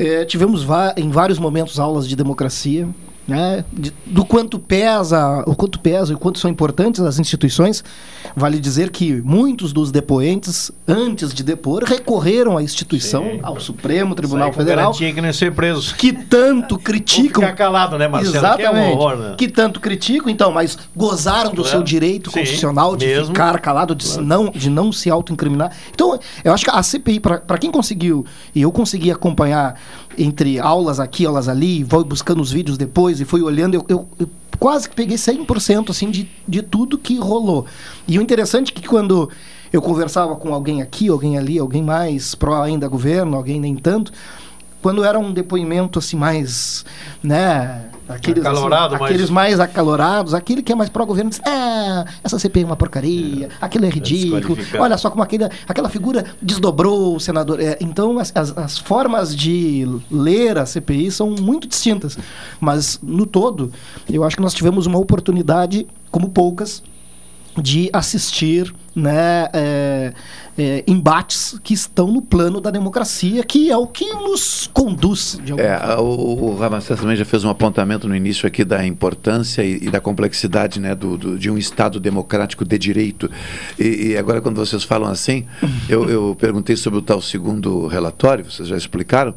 Eh, tivemos em vários momentos aulas de democracia, né, de- do quanto pesa, o quanto pesa e o quanto são importantes as instituições. Vale dizer que muitos dos depoentes, antes de depor, recorreram à instituição, ao Supremo Tribunal Federal, que não ser preso. que tanto criticam. Ficar calado, né, Marcelo? Exatamente. Que é um horror, né? Que tanto criticam, então, mas gozaram do É. seu direito Sim, constitucional de mesmo. ficar calado, de, se não, de não se autoincriminar. Então, eu acho que a CPI, para quem conseguiu, e eu consegui acompanhar entre aulas aqui, aulas ali, vou buscando os vídeos depois e fui olhando, eu, eu- eu quase que peguei 100% assim, de, de tudo que rolou. E o interessante é que quando eu conversava com alguém aqui, alguém ali, alguém mais pró ainda governo, alguém nem tanto, quando era um depoimento assim mais, né, aqueles, assim, Acalorado, mais- aqueles mais acalorados, aquele que é mais pró-governo diz, ah, essa CPI é uma porcaria, aquilo é ridículo, olha só como aquele, aquela figura desdobrou o senador. É, então, as, as, as formas de ler a CPI são muito distintas, mas no todo, eu acho que nós tivemos uma oportunidade, como poucas, de assistir né, é, é, embates que estão no plano da democracia, que é o que nos conduz. De É, o, o Ramacés também já fez um apontamento no início aqui da importância e, e da complexidade né, do, do- de um Estado democrático de direito. E, e agora, quando vocês falam assim, eu, eu perguntei sobre o tal segundo relatório, vocês já explicaram.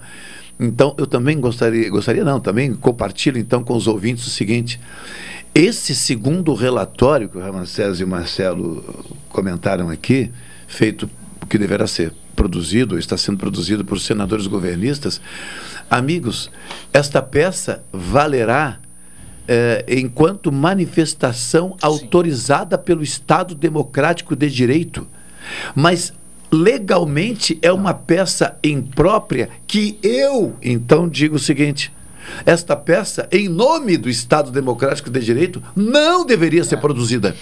Então, eu também gostaria, gostaria não, também compartilho então com os ouvintes o seguinte. Esse segundo relatório que o Ramacés e o Marcelo comentaram aqui, feito que deverá ser produzido, ou está sendo produzido por senadores governistas, amigos, esta peça valerá eh, enquanto manifestação autorizada pelo Estado Democrático de Direito. Mas legalmente é uma peça imprópria que eu, então, digo o seguinte. Esta peça, em nome do Estado Democrático de Direito, não deveria ser produzida.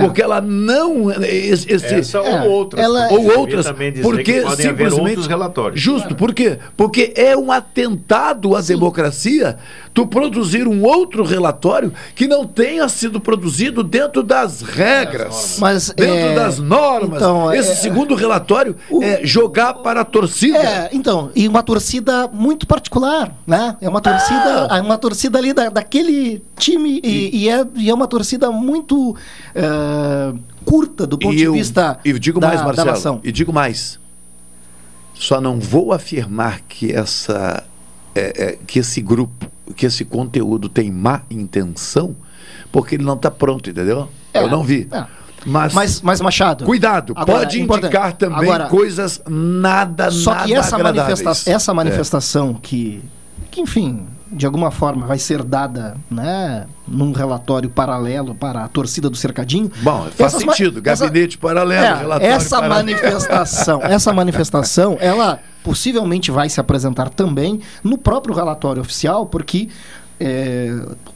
Porque ela não. Esse, esse- Essa ou outras, Ela, ou outras. Porque simplesmente. outros relatórios. Justo, por quê? Porque é um atentado à democracia tu produzir um outro relatório que não tenha sido produzido dentro das regras, Mas, dentro é, das normas. então, Esse é- segundo relatório é jogar para a torcida. É, então, e uma torcida muito particular, né? É uma torcida, Ah! é uma torcida ali da, daquele time e, e é, e é uma torcida muito eh, curta do ponto e de eu, vista e digo da, mais, da Marcelo, nação. e digo mais. Só não vou afirmar que essa é, é, que esse grupo, que esse conteúdo tem má intenção, porque ele não está pronto, entendeu? É, eu não vi. é. Mas, Mas, mas Machado. cuidado, agora, pode é importante. indicar também Agora, coisas nada, Só nada que essa, manifesta essa É. manifestação que, que, enfim, de alguma forma vai ser dada né, num relatório paralelo para a torcida do Cercadinho. Bom, faz Essas sentido. essa- Gabinete paralelo, É, relatório essa paralelo. manifestação, essa manifestação, ela possivelmente vai se apresentar também no próprio relatório oficial, porque é,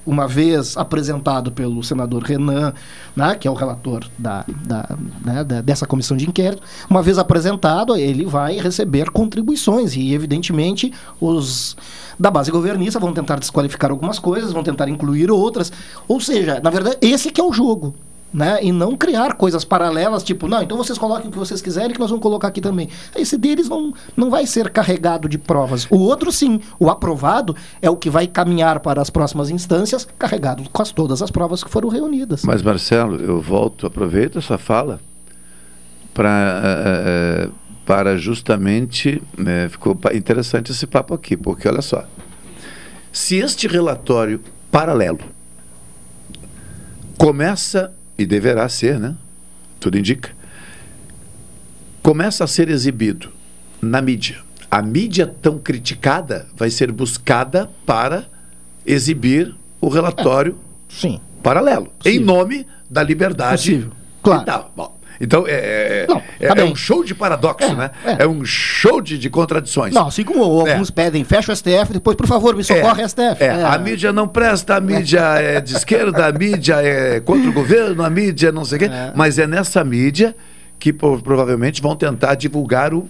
uma vez apresentado pelo senador Renan, né, que é o relator da, da- né, da- dessa comissão de inquérito, uma vez apresentado, ele vai receber contribuições e, evidentemente, os da base governista vão tentar desqualificar algumas coisas, vão tentar incluir outras. Ou seja, na verdade, esse que é o jogo né? E não criar coisas paralelas, tipo, não, então vocês coloquem o que vocês quiserem que nós vamos colocar aqui também. Esse deles não, não vai ser carregado de provas. O outro sim, o aprovado é o que vai caminhar para as próximas instâncias, carregado com as, todas as provas que foram reunidas. Mas, Marcelo, eu volto, aproveito essa fala para para justamente. né, ficou interessante esse papo aqui, porque olha só. Se este relatório paralelo começa, e deverá ser, né? Tudo indica, começa a ser exibido na mídia. A mídia tão criticada vai ser buscada para exibir o relatório Sim. paralelo, em nome da liberdade. Possível. Claro. Bom, então, é, é- Não, é- tá é bem. um show de paradoxo, né? É. um show de, de contradições. Não, assim como alguns pedem, fecha o STF, depois, por favor, me socorre STF. É, a mídia não presta, a mídia é de esquerda, a mídia é contra o governo, a mídia não sei o quê. Mas é nessa mídia que provavelmente vão tentar divulgar o,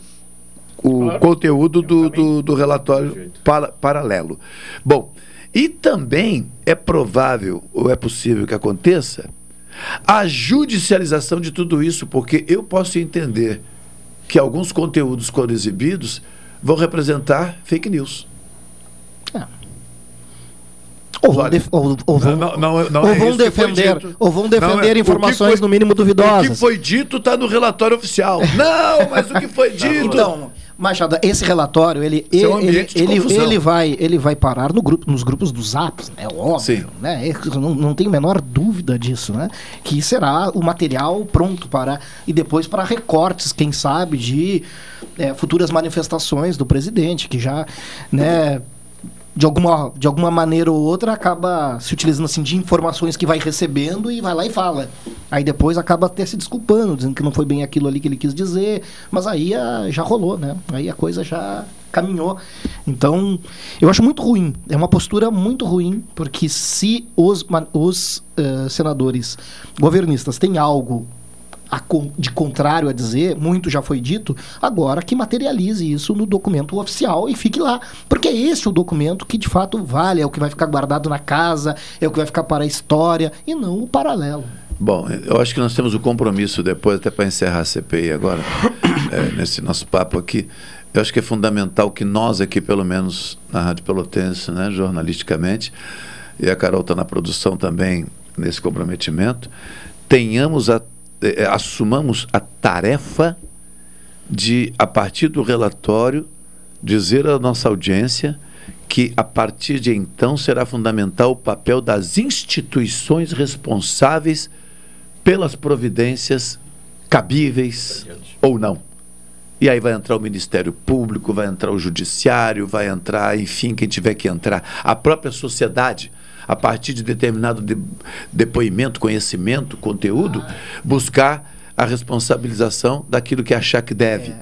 o conteúdo do, do, do relatório para- paralelo. Bom, e também é provável, ou é possível que aconteça, a judicialização de tudo isso, porque eu posso entender que alguns conteúdos, quando exibidos, vão representar fake news. Ou vão, def- ou, ou vão, Não, não, não ou é vão isso que foi defender, ou vão Não, defender é- informações foi- no mínimo O que duvidosas. foi dito está no relatório oficial. Não, mas o que foi dito. Então, Machado, esse relatório, ele, é ele, ele, confusão. ele vai, ele vai parar no grupo, nos grupos dos apps, é óbvio. Né? Eu Não, não tenho a menor dúvida disso, né? Que será o material pronto para. E depois para recortes, quem sabe, de eh, futuras manifestações do presidente, que já, né? De alguma, de alguma maneira ou outra acaba se utilizando assim de informações que vai recebendo e vai lá e fala. Aí depois acaba até se desculpando, dizendo que não foi bem aquilo ali que ele quis dizer, mas aí ah, já rolou, né? Aí a coisa já caminhou. Então, eu acho muito ruim. É uma postura muito ruim, porque se os, os eh, senadores governistas têm algo a de contrário a dizer, muito já foi dito, agora que materialize isso no documento oficial e fique lá. Porque é esse o documento que de fato vale, é o que vai ficar guardado na casa, é o que vai ficar para a história, e não o paralelo. Bom, eu acho que nós temos o compromisso depois, até para encerrar a CPI agora, é, nesse nosso papo aqui. Eu acho que é fundamental que nós aqui, pelo menos na Rádio Pelotense, né, jornalisticamente, e a Carol está na produção também nesse comprometimento, tenhamos a, eh, assumamos a tarefa de, a partir do relatório, dizer à nossa audiência que a partir de então será fundamental o papel das instituições responsáveis pelas providências cabíveis ou não. E aí vai entrar o Ministério Público, vai entrar o Judiciário, vai entrar, enfim, quem tiver que entrar, a própria sociedade, a partir de determinado de, depoimento, conhecimento, conteúdo, buscar a responsabilização daquilo que achar que deve.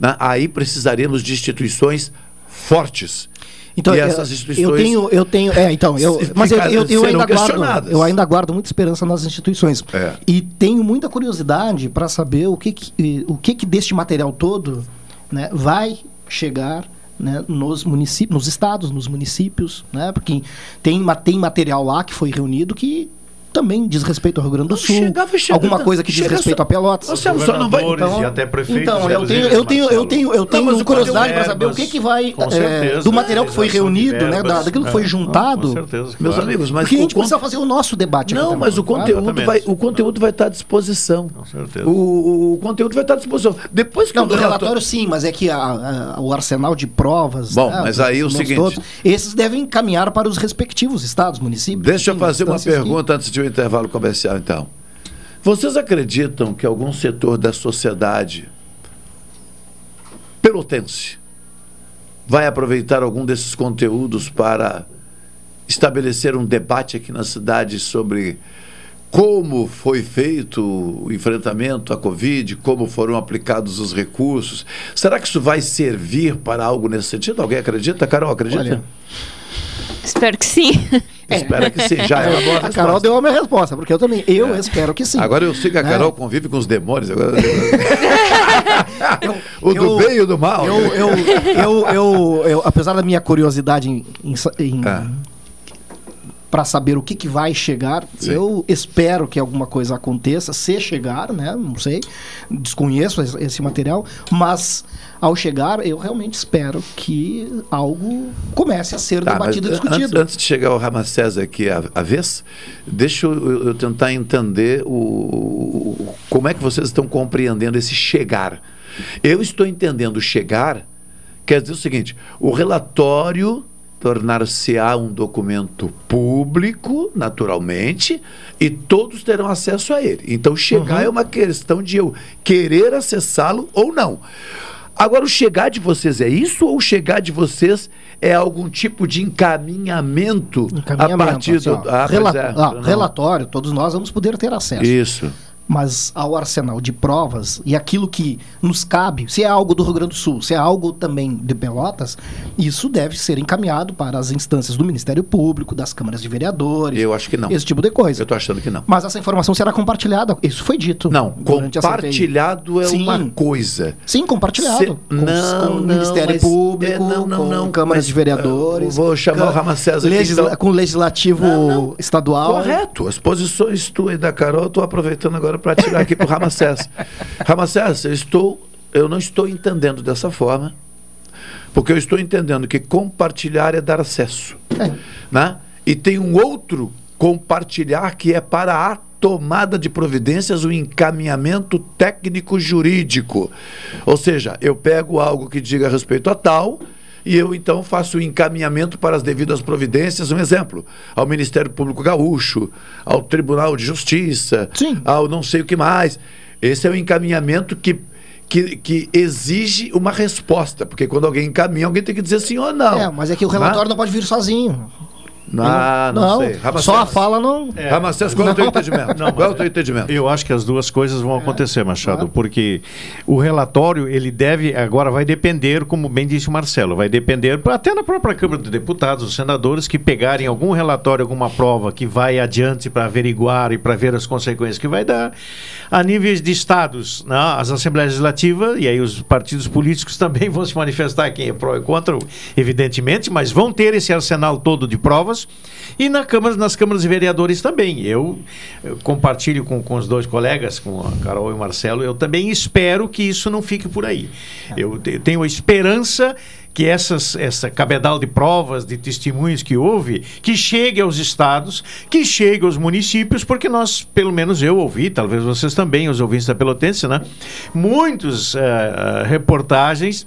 Né? Aí precisaremos de instituições fortes. Então, e eu- essas instituições eu tenho, eu tenho, é, então, eu, mas eu, eu, eu ainda guardo, eu ainda guardo muita esperança nas instituições. É. E tenho muita curiosidade para saber o que, que o que, que deste material todo, né, vai chegar né, nos municípios, nos estados, nos municípios, né, porque tem, tem material lá que foi reunido que também diz respeito ao Rio Grande do Sul, chegava chegando- alguma coisa que diz respeito só- a Pelotas. Você só não vai- Governadores e até prefeitos Então, eu tenho, eu tenho, eu tenho, eu tenho mas o curiosidade para saber o que, que vai com é, certeza, do material que foi realização de reunido, né, da- daquilo que foi é, juntado. com certeza, Meus claro. amigos, mas Porque a gente o con- precisa fazer o nosso debate. aqui Não, mas o conteúdo, vai, o conteúdo vai estar à disposição. Com certeza. O, o- conteúdo vai estar à disposição. Depois que Não, o do relatório sim, mas é que a- a- o arsenal de provas. Bom, né, mas aí o seguinte- esses devem caminhar para os respectivos estados, municípios. Deixa eu fazer uma que- pergunta antes de um intervalo comercial, então. Vocês acreditam que algum setor da sociedade pelotense vai aproveitar algum desses conteúdos para estabelecer um debate aqui na cidade sobre como foi feito o enfrentamento à Covid, como foram aplicados os recursos? Será que isso vai servir para algo nesse sentido? Alguém acredita? Carol, acredita? Olha, Espero que sim. Espera que sim, já é uma boa a Carol deu a minha resposta, porque eu também, eu espero que sim. Agora eu sei que a Né? Carol convive com os demônios. Agora... o do eu- bem e o do mal. Eu, eu, eu, eu, eu- apesar da minha curiosidade em, em, em- É. para saber o que, que vai chegar, Sim. eu espero que alguma coisa aconteça, se chegar, né? Não sei, desconheço esse, material, mas ao chegar, eu realmente espero que algo comece a ser Tá, debatido e discutido. Antes, antes de chegar o Ramacés aqui à, à vez, deixa eu, eu tentar entender o, o- como é que vocês estão compreendendo esse chegar. Eu estou entendendo chegar, quer dizer o seguinte: o relatório tornar-se-á um documento público, naturalmente, e todos terão acesso a ele. Então, chegar é uma questão de eu querer acessá-lo ou não. Agora, o chegar de vocês é isso ou o chegar de vocês é algum tipo de encaminhamento, a Encaminhamento, partir assim, do. Ah, é. ah, relatório, todos nós vamos poder ter acesso. Isso. Mas ao arsenal de provas e aquilo que nos cabe, se é algo do Rio Grande do Sul, se é algo também de Pelotas, isso deve ser encaminhado para as instâncias do Ministério Público, das câmaras de vereadores. Eu acho que não. Esse tipo de coisa. Eu estou achando que não. Mas essa informação será compartilhada. Isso foi dito. Não, compartilhado é Sim. uma coisa. Sim, compartilhado. Se- com, não, com o não, Ministério mas- Público, é, não, não, com não, câmaras mas, de vereadores. vou chamar cam- o Ramacés aqui, legisla- então. Com o legislativo estadual. Correto. As posições tua e da Carol, eu estou aproveitando agora para tirar aqui para o Ramacés. Ramacés, eu, estou, eu não estou entendendo dessa forma, porque eu estou entendendo que compartilhar é dar acesso. Né? E tem um outro compartilhar que é para a tomada de providências, o encaminhamento técnico-jurídico. Ou seja, eu pego algo que diga respeito a tal e eu então faço o encaminhamento para as devidas providências. Um exemplo, ao Ministério Público Gaúcho, ao Tribunal de Justiça, ao não sei o que mais. Esse é o encaminhamento que, que, que exige uma resposta, porque quando alguém encaminha, alguém tem que dizer sim ou não. É, mas é que o relatório não pode vir sozinho. Ah, não, sei. Ramacés. só a fala não. É. Ramacés, qual é o teu entendimento? qual é o teu entendimento? Eu acho que as duas coisas vão acontecer, Machado, porque o relatório, ele deve, agora vai depender, como bem disse o Marcelo, vai depender, até na própria Câmara de Deputados, os senadores que pegarem algum relatório, alguma prova que vai adiante para averiguar e para ver as consequências que vai dar, a níveis de estados, né, as Assembleias Legislativas, e aí os partidos políticos também vão se manifestar quem é pró e contra, evidentemente, mas vão ter esse arsenal todo de provas provas e na câmara, nas câmaras de vereadores também. Eu, eu compartilho com, com os dois colegas, com a Carol e o Marcelo, eu também espero que isso não fique por aí. Eu, te- tenho a esperança que essas, essa cabedal de provas, de testemunhos que houve, que chegue aos estados, que chegue aos municípios, porque nós, pelo menos eu ouvi, talvez vocês também, os ouvintes da Pelotense, né? Muitos eh, eh, reportagens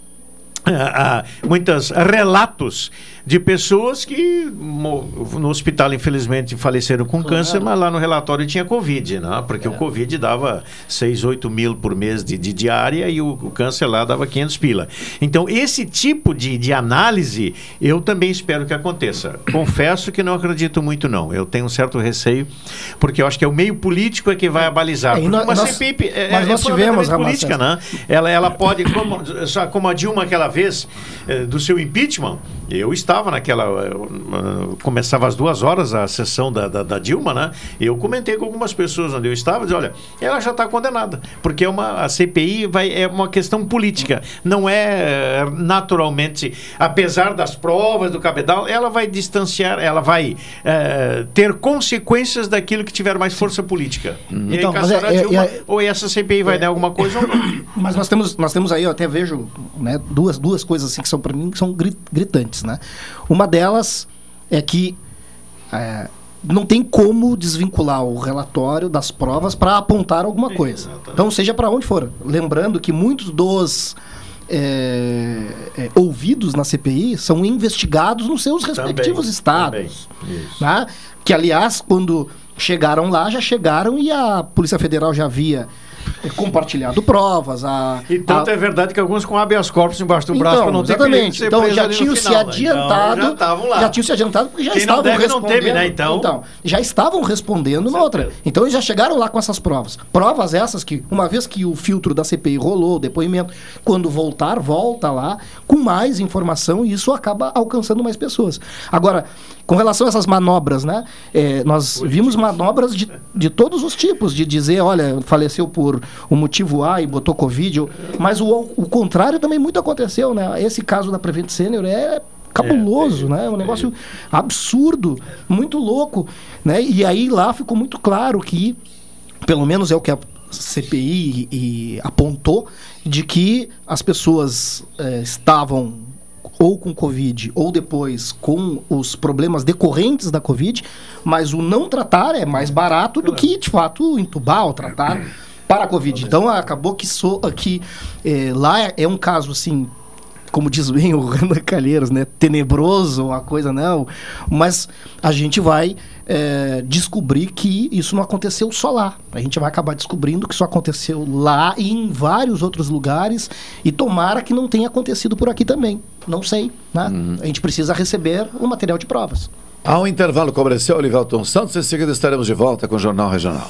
ah, ah, muitos relatos de pessoas que no hospital infelizmente faleceram com câncer, mas lá no relatório tinha Covid, né? porque o Covid dava 6, 8 mil por mês de, de diária e o, o câncer lá dava 500 pila. Então esse tipo de, de análise eu também espero que aconteça. Confesso que não acredito muito não, eu tenho um certo receio, porque eu acho que é o meio político é que vai abalizar. É, Porque nós- uma nós- CPI é, mas é nós tivemos, fundamentalmente Ramon, política, né? Ela, ela pode, como, só como a Dilma aquela vez, eh, do seu impeachment, eu estava naquela. eh, eh, começava às duas horas a sessão da, da, da Dilma, né? Eu comentei com algumas pessoas onde eu estava, dizia, olha, ela já está condenada, porque é uma, a CPI vai, é uma questão política, não é eh, naturalmente, apesar das provas do cabedal, ela vai distanciar, ela vai ter consequências daquilo que tiver mais força política. Aí, Então, é- é- Dilma, é- ou essa CPI vai dar alguma coisa ou não. Mas nós temos, nós temos aí, eu até vejo né, duas, duas coisas assim que são para mim que são gri- gritantes. Né? Uma delas é que é, não tem como desvincular o relatório das provas para apontar alguma coisa. Então, seja para onde for. Lembrando que muitos dos é, é, ouvidos na CPI são investigados nos seus respectivos estados. né? Que, aliás, quando chegaram lá, já chegaram e a Polícia Federal já havia compartilhado provas. A, E tanto a- é verdade que alguns com habeas corpus embaixo do braço então, para não ter exatamente. Então já tinham se final, né? adiantado, Então, já já tinham se adiantado porque já Quem estavam deve, não respondendo. teve, né? Então- já estavam respondendo na outra. Então eles já chegaram lá com essas provas. Provas essas que, uma vez que o filtro da CPI rolou, o depoimento, quando voltar, volta lá com mais informação e isso acaba alcançando mais pessoas. Agora, com relação a essas manobras, né? é, nós vimos manobras de, de todos os tipos, de dizer, olha, faleceu por um motivo A e botou Covid, mas o, o contrário também muito aconteceu, né? Esse caso da Prevent Senior é cabuloso, né? É um negócio absurdo, muito louco, né? E aí lá ficou muito claro que, pelo menos é o que a CPI e- apontou, de que as pessoas eh, estavam ou com Covid ou depois com os problemas decorrentes da Covid, mas o não tratar é mais barato do que, de fato, entubar ou tratar para a Covid. Então acabou que, so, que eh, lá é, é um caso assim como diz bem o Calheiros, né? Tenebroso, uma coisa, não. Mas a gente vai é, descobrir que isso não aconteceu só lá. A gente vai acabar descobrindo que isso aconteceu lá e em vários outros lugares. E tomara que não tenha acontecido por aqui também. Não sei, né? A gente precisa receber o material de provas. Ao intervalo comercial, Olivelton Santos, em seguida estaremos de volta com o Jornal Regional.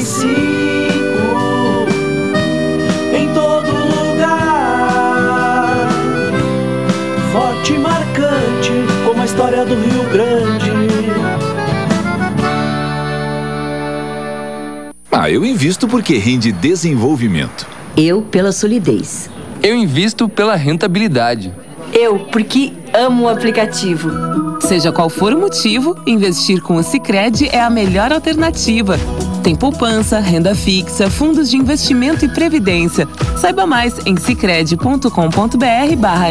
Café 35 em todo lugar. Forte e marcante como a história do Rio Grande. Ah, eu invisto porque rende desenvolvimento. Eu pela solidez. Eu invisto pela rentabilidade. Eu porque amo o aplicativo. Seja qual for o motivo, investir com o Sicredi é a melhor alternativa. Tem poupança, renda fixa, fundos de investimento e previdência. Saiba mais em sicredi.com.br/barra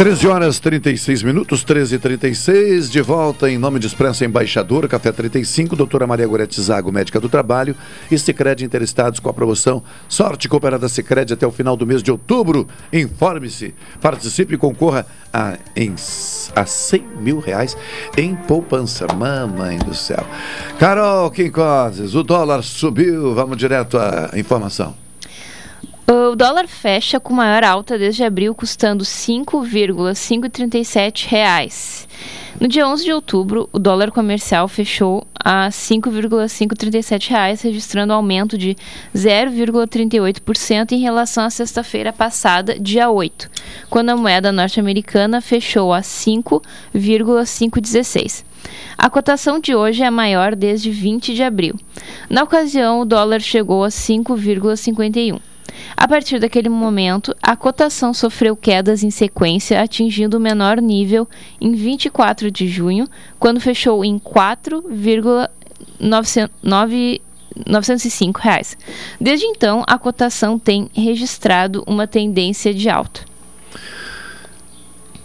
Treze horas 36 minutos, 13 e 36 de volta em nome de Expresso Embaixador, Café 35, doutora Maria Gorete Zago, médica do trabalho, e Cicred Interestados com a promoção Sorte Cooperada Cicred até o final do mês de outubro. Informe-se, participe e concorra a, em, a 100 mil reais em poupança. Mamãe do céu. Carol Quincoses, o dólar subiu, vamos direto à informação. O dólar fecha com maior alta desde abril, custando 5,537 reais. No dia 11 de outubro, o dólar comercial fechou a 5,537 reais, registrando aumento de 0,38% em relação à sexta-feira passada, dia 8, quando a moeda norte-americana fechou a 5,516. A cotação de hoje é a maior desde 20 de abril. Na ocasião, o dólar chegou a 5,51. A partir daquele momento, a cotação sofreu quedas em sequência, atingindo o menor nível em 24 de junho, quando fechou em 4,905 reais. Desde então, a cotação tem registrado uma tendência de alta.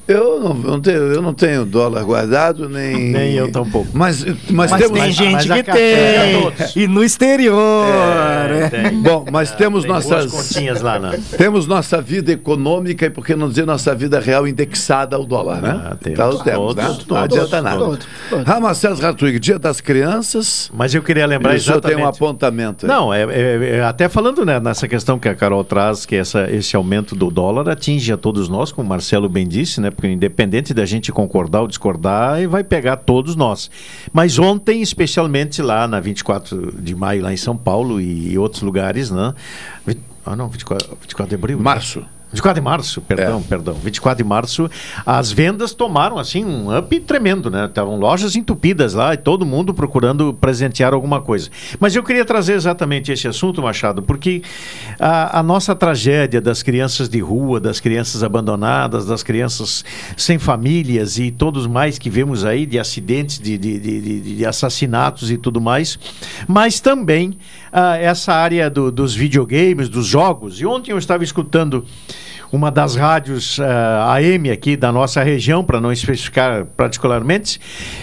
Eu não, não tenho, eu não tenho dólar guardado, nem. Nem eu tampouco. Mas, mas, Mas temos. tem gente mas a que café, tem. E no exterior. É, né? tem. Bom, mas temos Tem boas nossas. continhas lá, né? Temos nossa vida econômica e por que não dizer nossa vida real indexada ao dólar, né? Ah, temos. Então temos, Todos, né? todos, não adianta nada. todos, todos. Ramacés Ratwig, Dia das Crianças. Mas eu queria lembrar E o senhor tem exatamente. um apontamento aí. Não, é, é- é- até falando né, nessa questão que a Carol traz, que essa, esse aumento do dólar atinge a todos nós, como o Marcelo bem disse, né? Porque independente da gente concordar ou discordar, vai pegar todos nós. Mas ontem, especialmente lá na 24 de maio, lá em São Paulo e outros lugares, né? Ah, não, 24, 24 de abril. né? Março. 24 de março, perdão, perdão. 24 de março, as vendas tomaram assim um up tremendo, né? Estavam lojas entupidas lá e todo mundo procurando presentear alguma coisa. Mas eu queria trazer exatamente esse assunto, Machado, porque a, a nossa tragédia das crianças de rua, das crianças abandonadas, das crianças sem famílias e todos mais que vemos aí de acidentes, de, de, de, de- de assassinatos e tudo mais, mas também ah, essa área do- dos videogames, dos jogos. E ontem eu estava escutando uma das rádios ah, AM aqui da nossa região, para não especificar particularmente,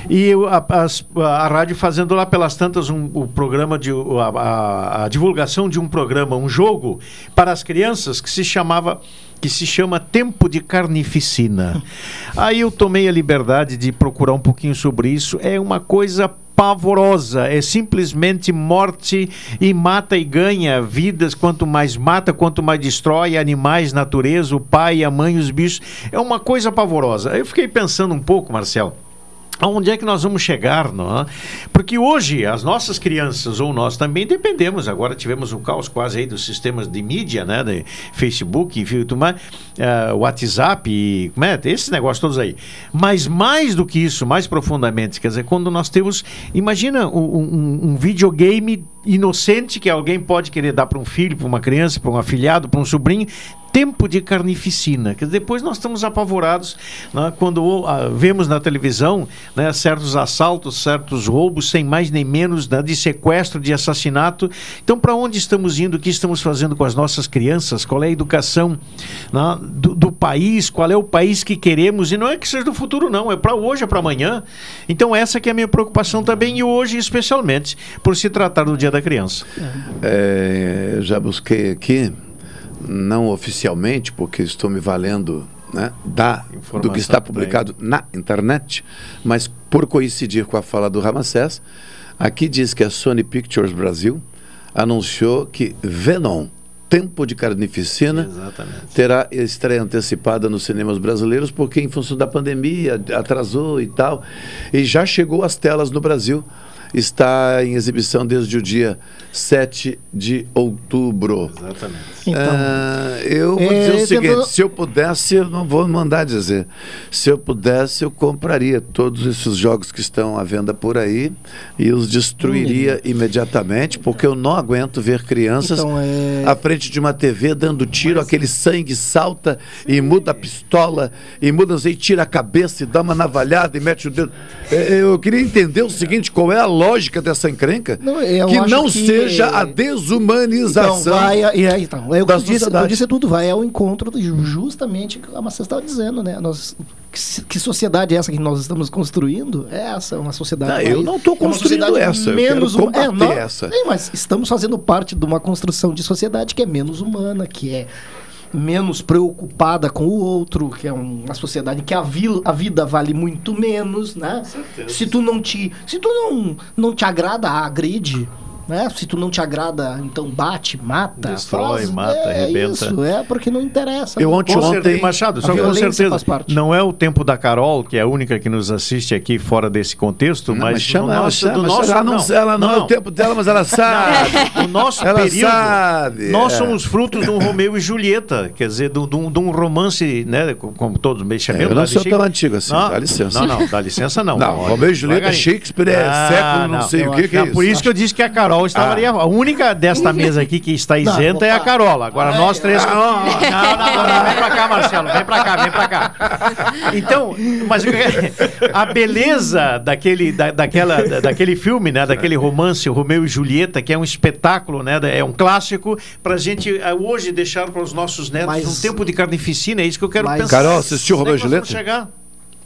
e a, as- a rádio fazendo lá pelas tantas um, o programa de a, a- a divulgação de um programa, um jogo para as crianças que se chamava que se chama Tempo de Carnificina. Aí eu tomei a liberdade de procurar um pouquinho sobre isso. É uma coisa pavorosa, é simplesmente morte e mata e ganha vidas, quanto mais mata, quanto mais destrói animais, natureza, o pai, a mãe, os bichos. É uma coisa pavorosa. Eu fiquei pensando um pouco, Marcelo. Aonde é que nós vamos chegar, não é? Porque hoje as nossas crianças ou nós também dependemos. Agora tivemos um caos quase aí dos sistemas de mídia, né? De Facebook, mais, eh, WhatsApp, e, como é? Esses negócios todos aí. Mas mais do que isso, mais profundamente, quer dizer, quando nós temos, imagina um, um- um videogame inocente que alguém pode querer dar para um filho, para uma criança, para um afilhado, para um sobrinho, tempo de carnificina. Que depois nós estamos apavorados né, quando vemos na televisão né, certos assaltos, certos roubos, sem mais nem menos, né, de sequestro, de assassinato. Então, para onde estamos indo? O que estamos fazendo com as nossas crianças? Qual é a educação né, do, do país? Qual é o país que queremos? E não é que seja do futuro, não. É para hoje, é para amanhã. Então, essa que é a minha preocupação também, e hoje especialmente, por se tratar do Dia da Criança. É, já busquei aqui, não oficialmente, porque estou me valendo né, da, do que está publicado na internet, mas por coincidir com a fala do Ramacés, aqui diz que a Sony Pictures Brasil anunciou que Venom, Tempo de Carnificina, terá estreia antecipada nos cinemas brasileiros, porque em função da pandemia atrasou e tal, e já chegou às telas no Brasil está em exibição desde o dia 7 de outubro. Exatamente. Então, Ah, eu vou é, dizer o seguinte: tentando- se eu pudesse, eu não vou mandar dizer. Se eu pudesse, eu compraria todos esses jogos que estão à venda por aí e os destruiria imediatamente, porque eu não aguento ver crianças Então, é- à frente de uma TV dando tiro, aquele sangue salta e muda a pistola, e muda e tira a cabeça e dá uma navalhada e mete o dedo. É, Eu queria entender o seguinte: qual é a lógica dessa encrenca? Não, eu que não que- seja a desumanização. Então, vai, aí, então, é o que eu disse, eu disse tudo, vai ao encontro de justamente o que a Macê estava dizendo, né? Nós, que, que sociedade é essa que nós estamos construindo? É essa, uma sociedade. Não, eu não é uma construindo sociedade essa, eu menos quero hum- é, nós- essa. Sim, mas estamos fazendo parte de uma construção de sociedade que é menos humana, que é menos preocupada com o outro, que é um- uma sociedade em que a, vil- a vida vale muito menos, né? Se tu não te, se tu não, não te agrada, agride, né? Se tu não te agrada, então bate, mata, Destrói, faz- mata, é arrebenta. Isso, é porque não interessa. Eu ontem- certeza, Machado, só com certeza. faz parte. Não é o tempo da Carol, que é a única que nos assiste aqui fora desse contexto, Não, mas, mas chama ela, nosso, do nosso ela não- ela não é o tempo dela, mas ela sabe. o nosso Ela período, sabe, nós é. somos frutos de um Romeu e Julieta, quer dizer, de um- de um, de um romance, né, como- todos me chamam. É, eu não sou tão antigo assim, dá licença. Não, não, dá licença não. Não, Romeu e Julieta, devagarinho. Shakespeare é século não sei o que que é Por isso. isso que eu disse que a Carol estaria... A única desta mesa aqui que está isenta é a Carola. Agora nós três... Não, não, não, não, não, vem pra cá, Marcelo, vem pra cá, vem pra cá. Então, mas a beleza daquele, da, daquela, da- daquele filme, né, daquele romance, o Romeu e Julieta, que é um espetáculo, né, é um clássico, pra gente eh, hoje deixar para os nossos netos um tempo de carnificina, é isso que eu quero pensar. Carol, assistiu é Romeu e Julieta? chegar?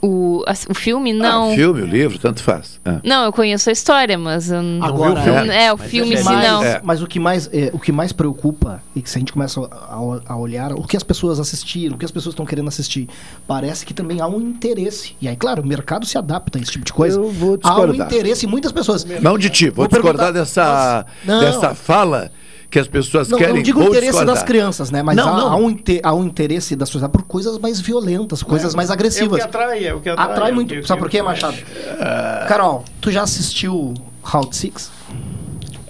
O, o filme, não. Ah, filme, o livro, tanto faz. É. Não, eu conheço a história, mas eu não. Agora, É, o filme, Mas se não. Mas o que mais, é, o que mais preocupa, e que se a gente começa a, a olhar o que as pessoas assistiram, o que as pessoas estão querendo assistir, parece que também há um interesse. E aí, claro, o mercado se adapta a esse tipo de coisa. Eu vou há um discordar. interesse em muitas pessoas. Não de ti, vou, Vou discordar dessa, Não. dessa fala que as pessoas Não, querem. não digo o interesse discordar. das crianças, né? Mas Não, há, não. há um, há um interesse da sociedade por coisas mais violentas, coisas mais agressivas. É o que atrai, é o que atrai. Atrai é muito. que- Sabe por quê, Machado? Carol, tu já assistiu Route 6?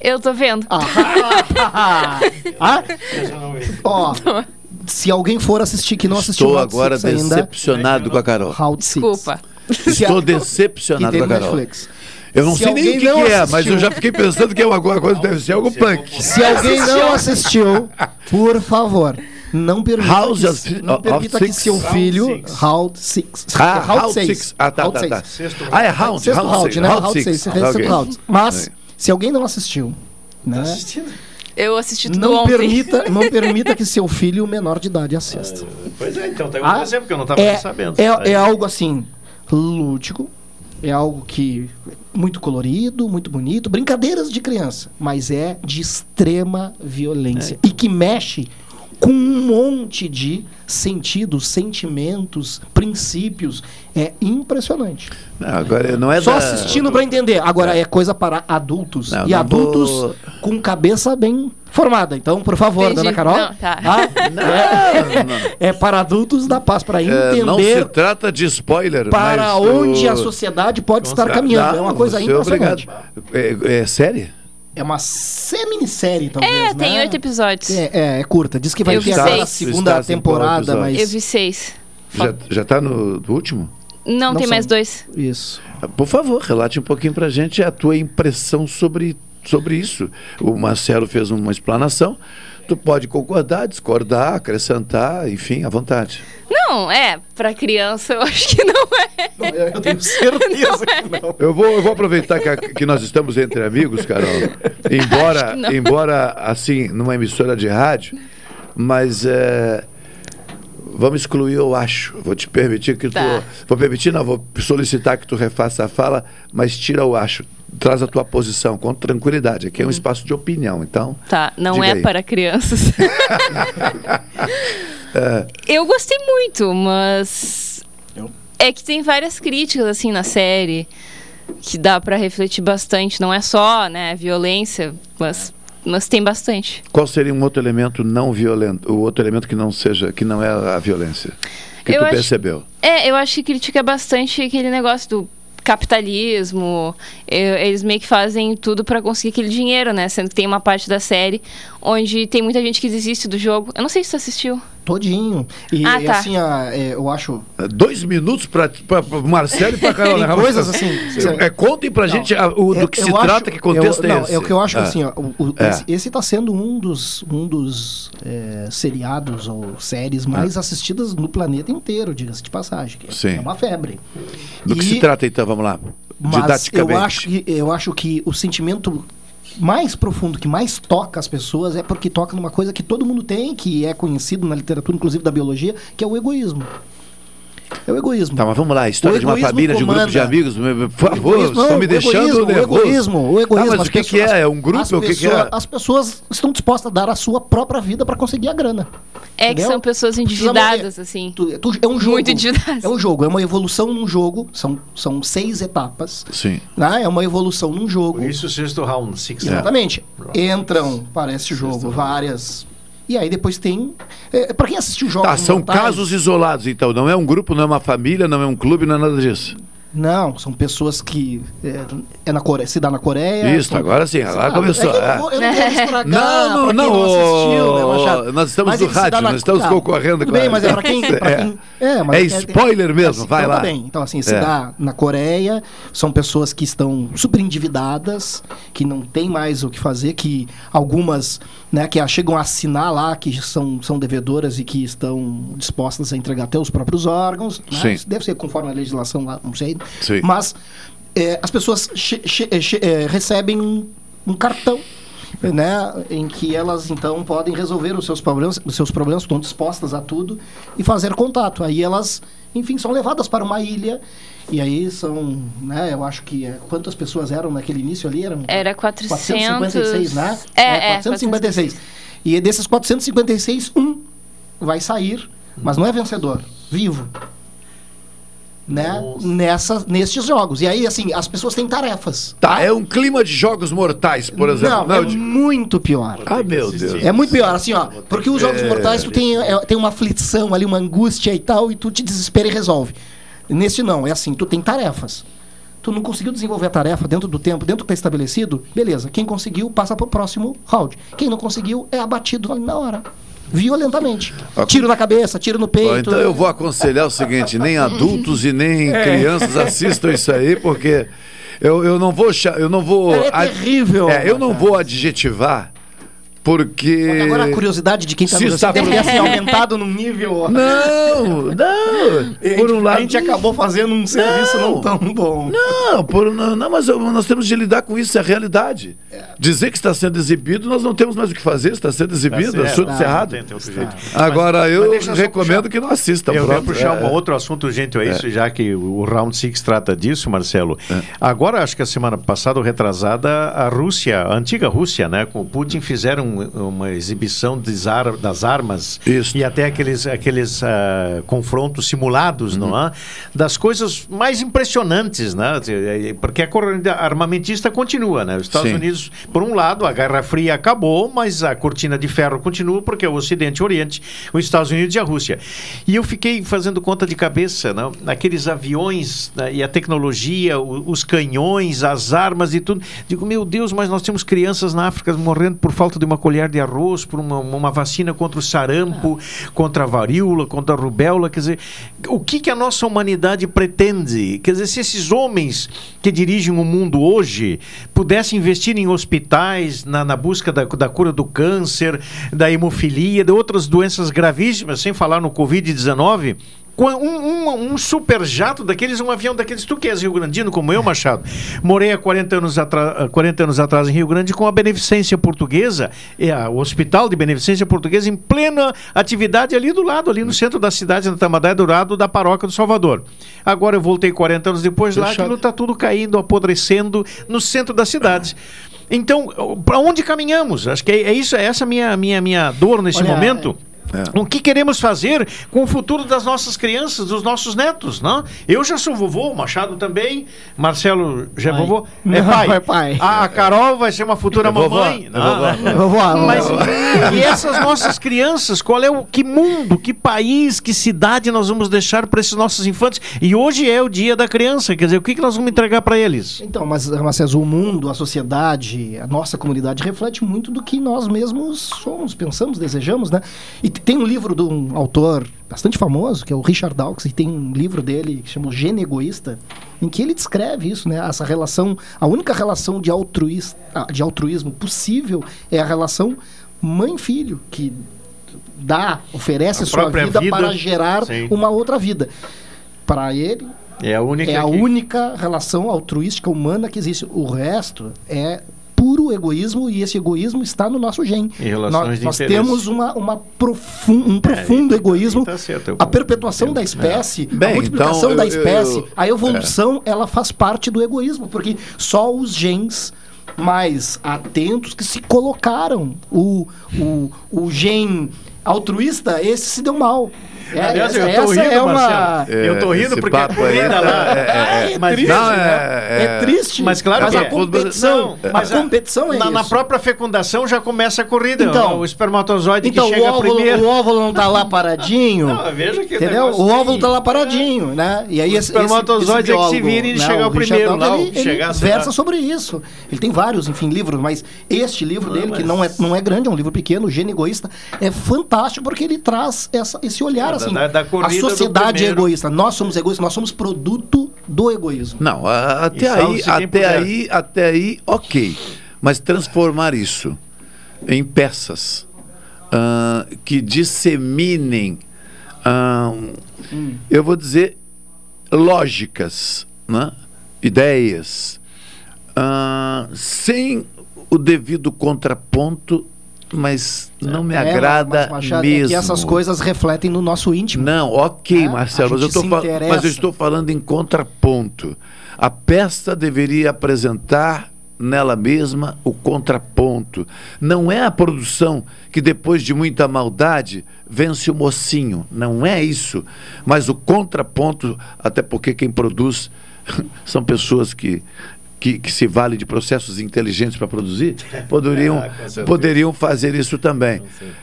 Eu tô vendo. Ah, Ó, se alguém for assistir que não assistiu Estou agora 6 ainda, decepcionado com a Carol. Route 6. Desculpa. Estou decepcionado com a Carol. Netflix. Eu não Se sei nem o alguém que, não que é, mas assistiu- eu já fiquei pensando que é alguma coisa, deve ser algo punk. Se alguém não assistiu, por favor, não permita, House que, of- não of permita que Six? seu Round filho Six. Route 6. Ah, Route Six. Ah, tá, tá, tá. Six. Ah, é Round, Sexto Round round, Six, né? Round Route Six. 6, Ah, sexto ok. round. Mas, É. se alguém não assistiu, né? Eu assisti tudo Não ontem. permita, não permita que seu filho menor de idade assista. Pois é, então, tá Ah, acontecendo, porque eu não estava é, nem sabendo. é, é algo assim, lúdico, é algo que muito colorido, muito bonito, brincadeiras de criança, mas é de extrema violência. E que mexe com um monte de sentidos, sentimentos, princípios. É impressionante. Não, agora não é Só da- assistindo para entender. Agora é coisa para adultos Não, e não adultos vou- com cabeça bem formada. Então, por favor, Entendi. dona Carol. Não, tá. é, é para adultos da paz, para É, entender não se trata de spoiler. para mas onde o- a sociedade pode estar Não, caminhando. é uma coisa é obrigado. impressionante. É, é série? É uma semi-minissérie, talvez. É, tem né? oito episódios. É, é, é curta. Diz que vai ter agora a segunda temporada, mas. Eu vi seis. Já, já tá no, no último? Não, Não tem são. mais dois. Isso. Por favor, relate um pouquinho pra gente a tua impressão sobre, sobre isso. O Marcelo fez uma explanação. Tu pode concordar, discordar, acrescentar, enfim, à vontade. Não, é, pra criança eu acho que não é. Eu tenho certeza que não. Eu vou, eu vou aproveitar que, a- que nós estamos entre amigos, Carol. Embora, não. embora assim, numa emissora de rádio, mas é, vamos excluir, eu acho. Vou te permitir que tu. Tá. Vou permitir, não, vou solicitar que tu refaça a fala, mas tira o acho. Traz a tua posição com tranquilidade. Aqui é um espaço de opinião, então. Tá, não é aí. para crianças. É, Eu gostei muito, mas é que tem várias críticas assim na série que dá pra refletir bastante. Não é só, né, violência, mas mas tem bastante. qual seria um outro elemento não violento, o outro elemento que não seja, que não é a violência? Que Eu tu acho- percebeu? É, eu acho que critica bastante aquele negócio do capitalismo. Eles meio que fazem tudo pra conseguir aquele dinheiro, né? Sendo que tem uma parte da série onde tem muita gente que desiste do jogo. Eu não sei se você assistiu. Todinho. E, Ah, e tá. assim, a- é, eu acho. Dois minutos para o Marcelo e para Carol. Tem né? coisas assim. É, contem pra gente a- o, do Eu- que se acho- trata, que contexto eu, é não, esse. É o que eu acho que Ah. assim, ó, o- o- É. esse, esse tá sendo um dos, um dos é, seriados ou séries mais assistidas no planeta inteiro, diga-se de passagem. que é- Sim. É uma febre. Do que E- se trata então, vamos lá. Mas eu Didaticamente. acho, que, eu acho que o sentimento mais profundo, que mais toca as pessoas, é porque toca numa coisa que todo mundo tem, que é conhecido na literatura, inclusive da biologia, que é o egoísmo. É o egoísmo. Tá, mas vamos lá, a história O de uma egoísmo família, de um grupo de comanda. amigos, por favor, egoísmo, estão não, me o deixando egoísmo, o nervoso. egoísmo, o egoísmo. Ah, mas as o que, que pessoas- é? É um grupo? as O que, que pessoas- é? As pessoas estão dispostas a dar a sua própria vida para conseguir a grana. É que Entendeu? são pessoas endividadas, assim. Tu- tu- é um jogo. Muito endividadas. É um jogo, é uma evolução num jogo. São, são seis etapas. Sim. Né? É uma evolução num jogo. Isso, sexto round, six É. round. Exatamente. Entram para esse jogo várias. E aí depois tem. É, para quem assistiu jogos. Tá, são mortais- casos isolados, então. Não é um grupo, não é uma família, não é um clube, não é nada disso. Não, são pessoas que. É, é na Coreia, se dá na Coreia. Isso, são- agora sim, agora Ah, começou. é eu é. não vou- eu não vou estragar Não, não, pra quem não, assistiu, né, nós estamos Mas no dá rádio, na- nós estamos tá, concorrendo tudo com bem, a- mas é pra quem. É. quem- é, mas É spoiler mesmo, assim, vai então lá. tá bem. Então, assim, se É. dá na Coreia, são pessoas que estão super endividadas, que não tem mais o que fazer, que algumas, né, que chegam a assinar lá, que são, são devedoras e que estão dispostas a entregar até os próprios órgãos. né? Deve ser conforme a legislação lá, não sei. Sim. Mas é, as pessoas é, recebem um, um cartão. Né, em que elas então podem resolver os seus problemas, os seus problemas estão dispostas a tudo e fazer contato. Aí elas, enfim, são levadas para uma ilha e aí são, né, eu acho que é, quantas pessoas eram naquele início ali eram Era 400... 456, né? É, é, 456. E desses 456, um vai sair, mas não é vencedor, vivo. Né? Nessa, nestes jogos. E aí, assim, as pessoas têm tarefas. Tá, é um clima de jogos mortais, por exemplo. Não, é de- muito pior. Ah, meu Deus. É muito pior, assim, ó. Porque os jogos É, mortais, tu tem, é, tem uma aflição ali, uma angústia e tal, e tu te desespera e resolve. Neste não, é assim, tu tem tarefas. Tu não conseguiu desenvolver a tarefa dentro do tempo, dentro do que está estabelecido, beleza. Quem conseguiu, passa para o próximo round. Quem não conseguiu, é abatido ali na hora. Violentamente. Tiro na cabeça, tiro no peito. Então eu vou aconselhar o seguinte: nem adultos e nem É. crianças assistam isso aí, porque eu, eu não vou. Eu não vou É ad- terrível. É, eu não vou adjetivar, porque. Agora a curiosidade de quem está Se nos está assistindo ter assim, aumentado num nível. Não, não. Por um lado. A gente acabou fazendo um serviço não, tão bom. Não, por, não, não, mas nós temos de lidar com isso, é a realidade. Dizer que está sendo exibido, nós não temos mais o que fazer, está sendo exibido, Tá é certo. absurdo, errado. Tem- tem. Agora, Mas- eu mas recomendo puxar- que não assistam. Eu quero puxar É. um outro assunto urgente a isso, já que o Round Six trata disso, Marcelo. É. Agora, acho que a semana passada ou retrasada, a Rússia, a antiga Rússia, né, com o Putin, fizeram um- uma exibição ar- das armas e até aqueles, aqueles ah, confrontos simulados, Uhum. não é? Das coisas mais impressionantes, né? Porque a corrida armamentista continua, né? Os Estados Sim. Unidos, por um lado, a Guerra Fria acabou, mas a cortina de ferro continua porque é o Ocidente e o Oriente, os Estados Unidos e a Rússia. E eu fiquei fazendo conta de cabeça, né? aqueles aviões né? e a tecnologia, o- os canhões, as armas e tudo. Digo, meu Deus, mas nós temos crianças na África morrendo por falta de uma colher de arroz por uma, uma vacina contra o sarampo, contra a varíola, contra a rubéola. Quer dizer, o que, que a nossa humanidade pretende? Quer dizer, se esses homens que dirigem o mundo hoje pudessem investir em hospitais, na, na busca da, da cura do câncer, da hemofilia, de outras doenças gravíssimas, sem falar no Covid-19, com um, um, um super jato daqueles, um avião daqueles, tu que és Rio Grandino, como eu, Machado, morei há 40 anos, atra 40 anos atrás em Rio Grande com a Beneficência Portuguesa, é, o Hospital de Beneficência Portuguesa em plena atividade ali do lado, ali no centro da cidade, na Tamadé, do lado da paróquia do Salvador. Agora eu voltei 40 anos depois lá, Fechado. aquilo está tudo caindo, apodrecendo no centro da cidade. Então, para onde caminhamos? Acho que é, é isso, é essa minha minha minha dor nesse Olha, momento. O que queremos fazer com o futuro das nossas crianças, dos nossos netos, não? Eu já sou vovô, o Machado também, Marcelo já é Pai. vovô, é Não, pai. é pai. A, Carol vai ser uma futura É mamãe. é não? vovó. É vovó, Mas e essas nossas crianças, qual é o que mundo, que país, que cidade nós vamos deixar para esses nossos infantes? E hoje é o dia da criança, quer dizer, o que, que nós vamos entregar para eles? Então, mas, César, o mundo, a sociedade, a nossa comunidade reflete muito do que nós mesmos somos, pensamos, desejamos, né? E tem um livro de um autor bastante famoso, que é o Richard Dawkins, e tem um livro dele que chama O Gene Egoísta, em que ele descreve isso, né? Essa relação, a única relação de, altruísta, de altruísmo possível é a relação mãe-filho, que dá, oferece A sua vida, vida, para gerar sim. uma outra vida. Para ele, É a única é a única relação altruística humana que existe. O resto é puro egoísmo e esse egoísmo está no nosso gene. Nós de nós temos uma, uma profun, um profundo egoísmo. tá certo, eu a perpetuação da espécie, Bem, a multiplicação então, da eu- espécie, eu- a evolução, ela faz parte do egoísmo, porque só os genes mais atentos que se colocaram. O, o, o gen altruísta, esse se deu mal. É, Aliás, essa, eu tô rindo, é uma... Marcelo. eu tô rindo esse porque a corrida tá- lá. é, é, é. mas triste, Não, né? é- É triste. Mas claro Mas que a é. competição, Não, a mas competição é na, na isso. própria fecundação já começa a corrida. Então- o espermatozoide Então, que o chega óvulo, primeiro. o óvulo não tá lá paradinho. Não, veja que Entendeu? O óvulo aí. tá lá paradinho, né? E aí O esse, espermatozoide esse, é que se vira e né, chegar o o primeiro lá, o ele, chegar, ele versa sobre isso. Ele tem vários, enfim, livros, mas este livro dele, que não é, não é grande, é um livro pequeno, o Gênio Egoísta, é fantástico porque ele traz essa, esse olhar Assim. da- da a sociedade é egoísta. Nós somos egoístas, nós somos produto do egoísmo. Não, a- até E aí, até aí, até aí, ok. Mas transformar isso em peças ah, que disseminem, ah, eu vou dizer, lógicas, né? ideias, ah, sem o devido contraponto, mas não me É, agrada Machado, é mesmo. que essas coisas refletem no nosso íntimo. Não, ok, É, Marcelo, mas eu, mas eu estou falando em contraponto. A peça deveria apresentar nela mesma o contraponto. Não é a produção que depois de muita maldade vence o mocinho. Não é isso. Mas o contraponto, até porque quem produz são pessoas que. Que, que se valem de processos inteligentes para produzir, poderiam, certeza. poderiam fazer isso também.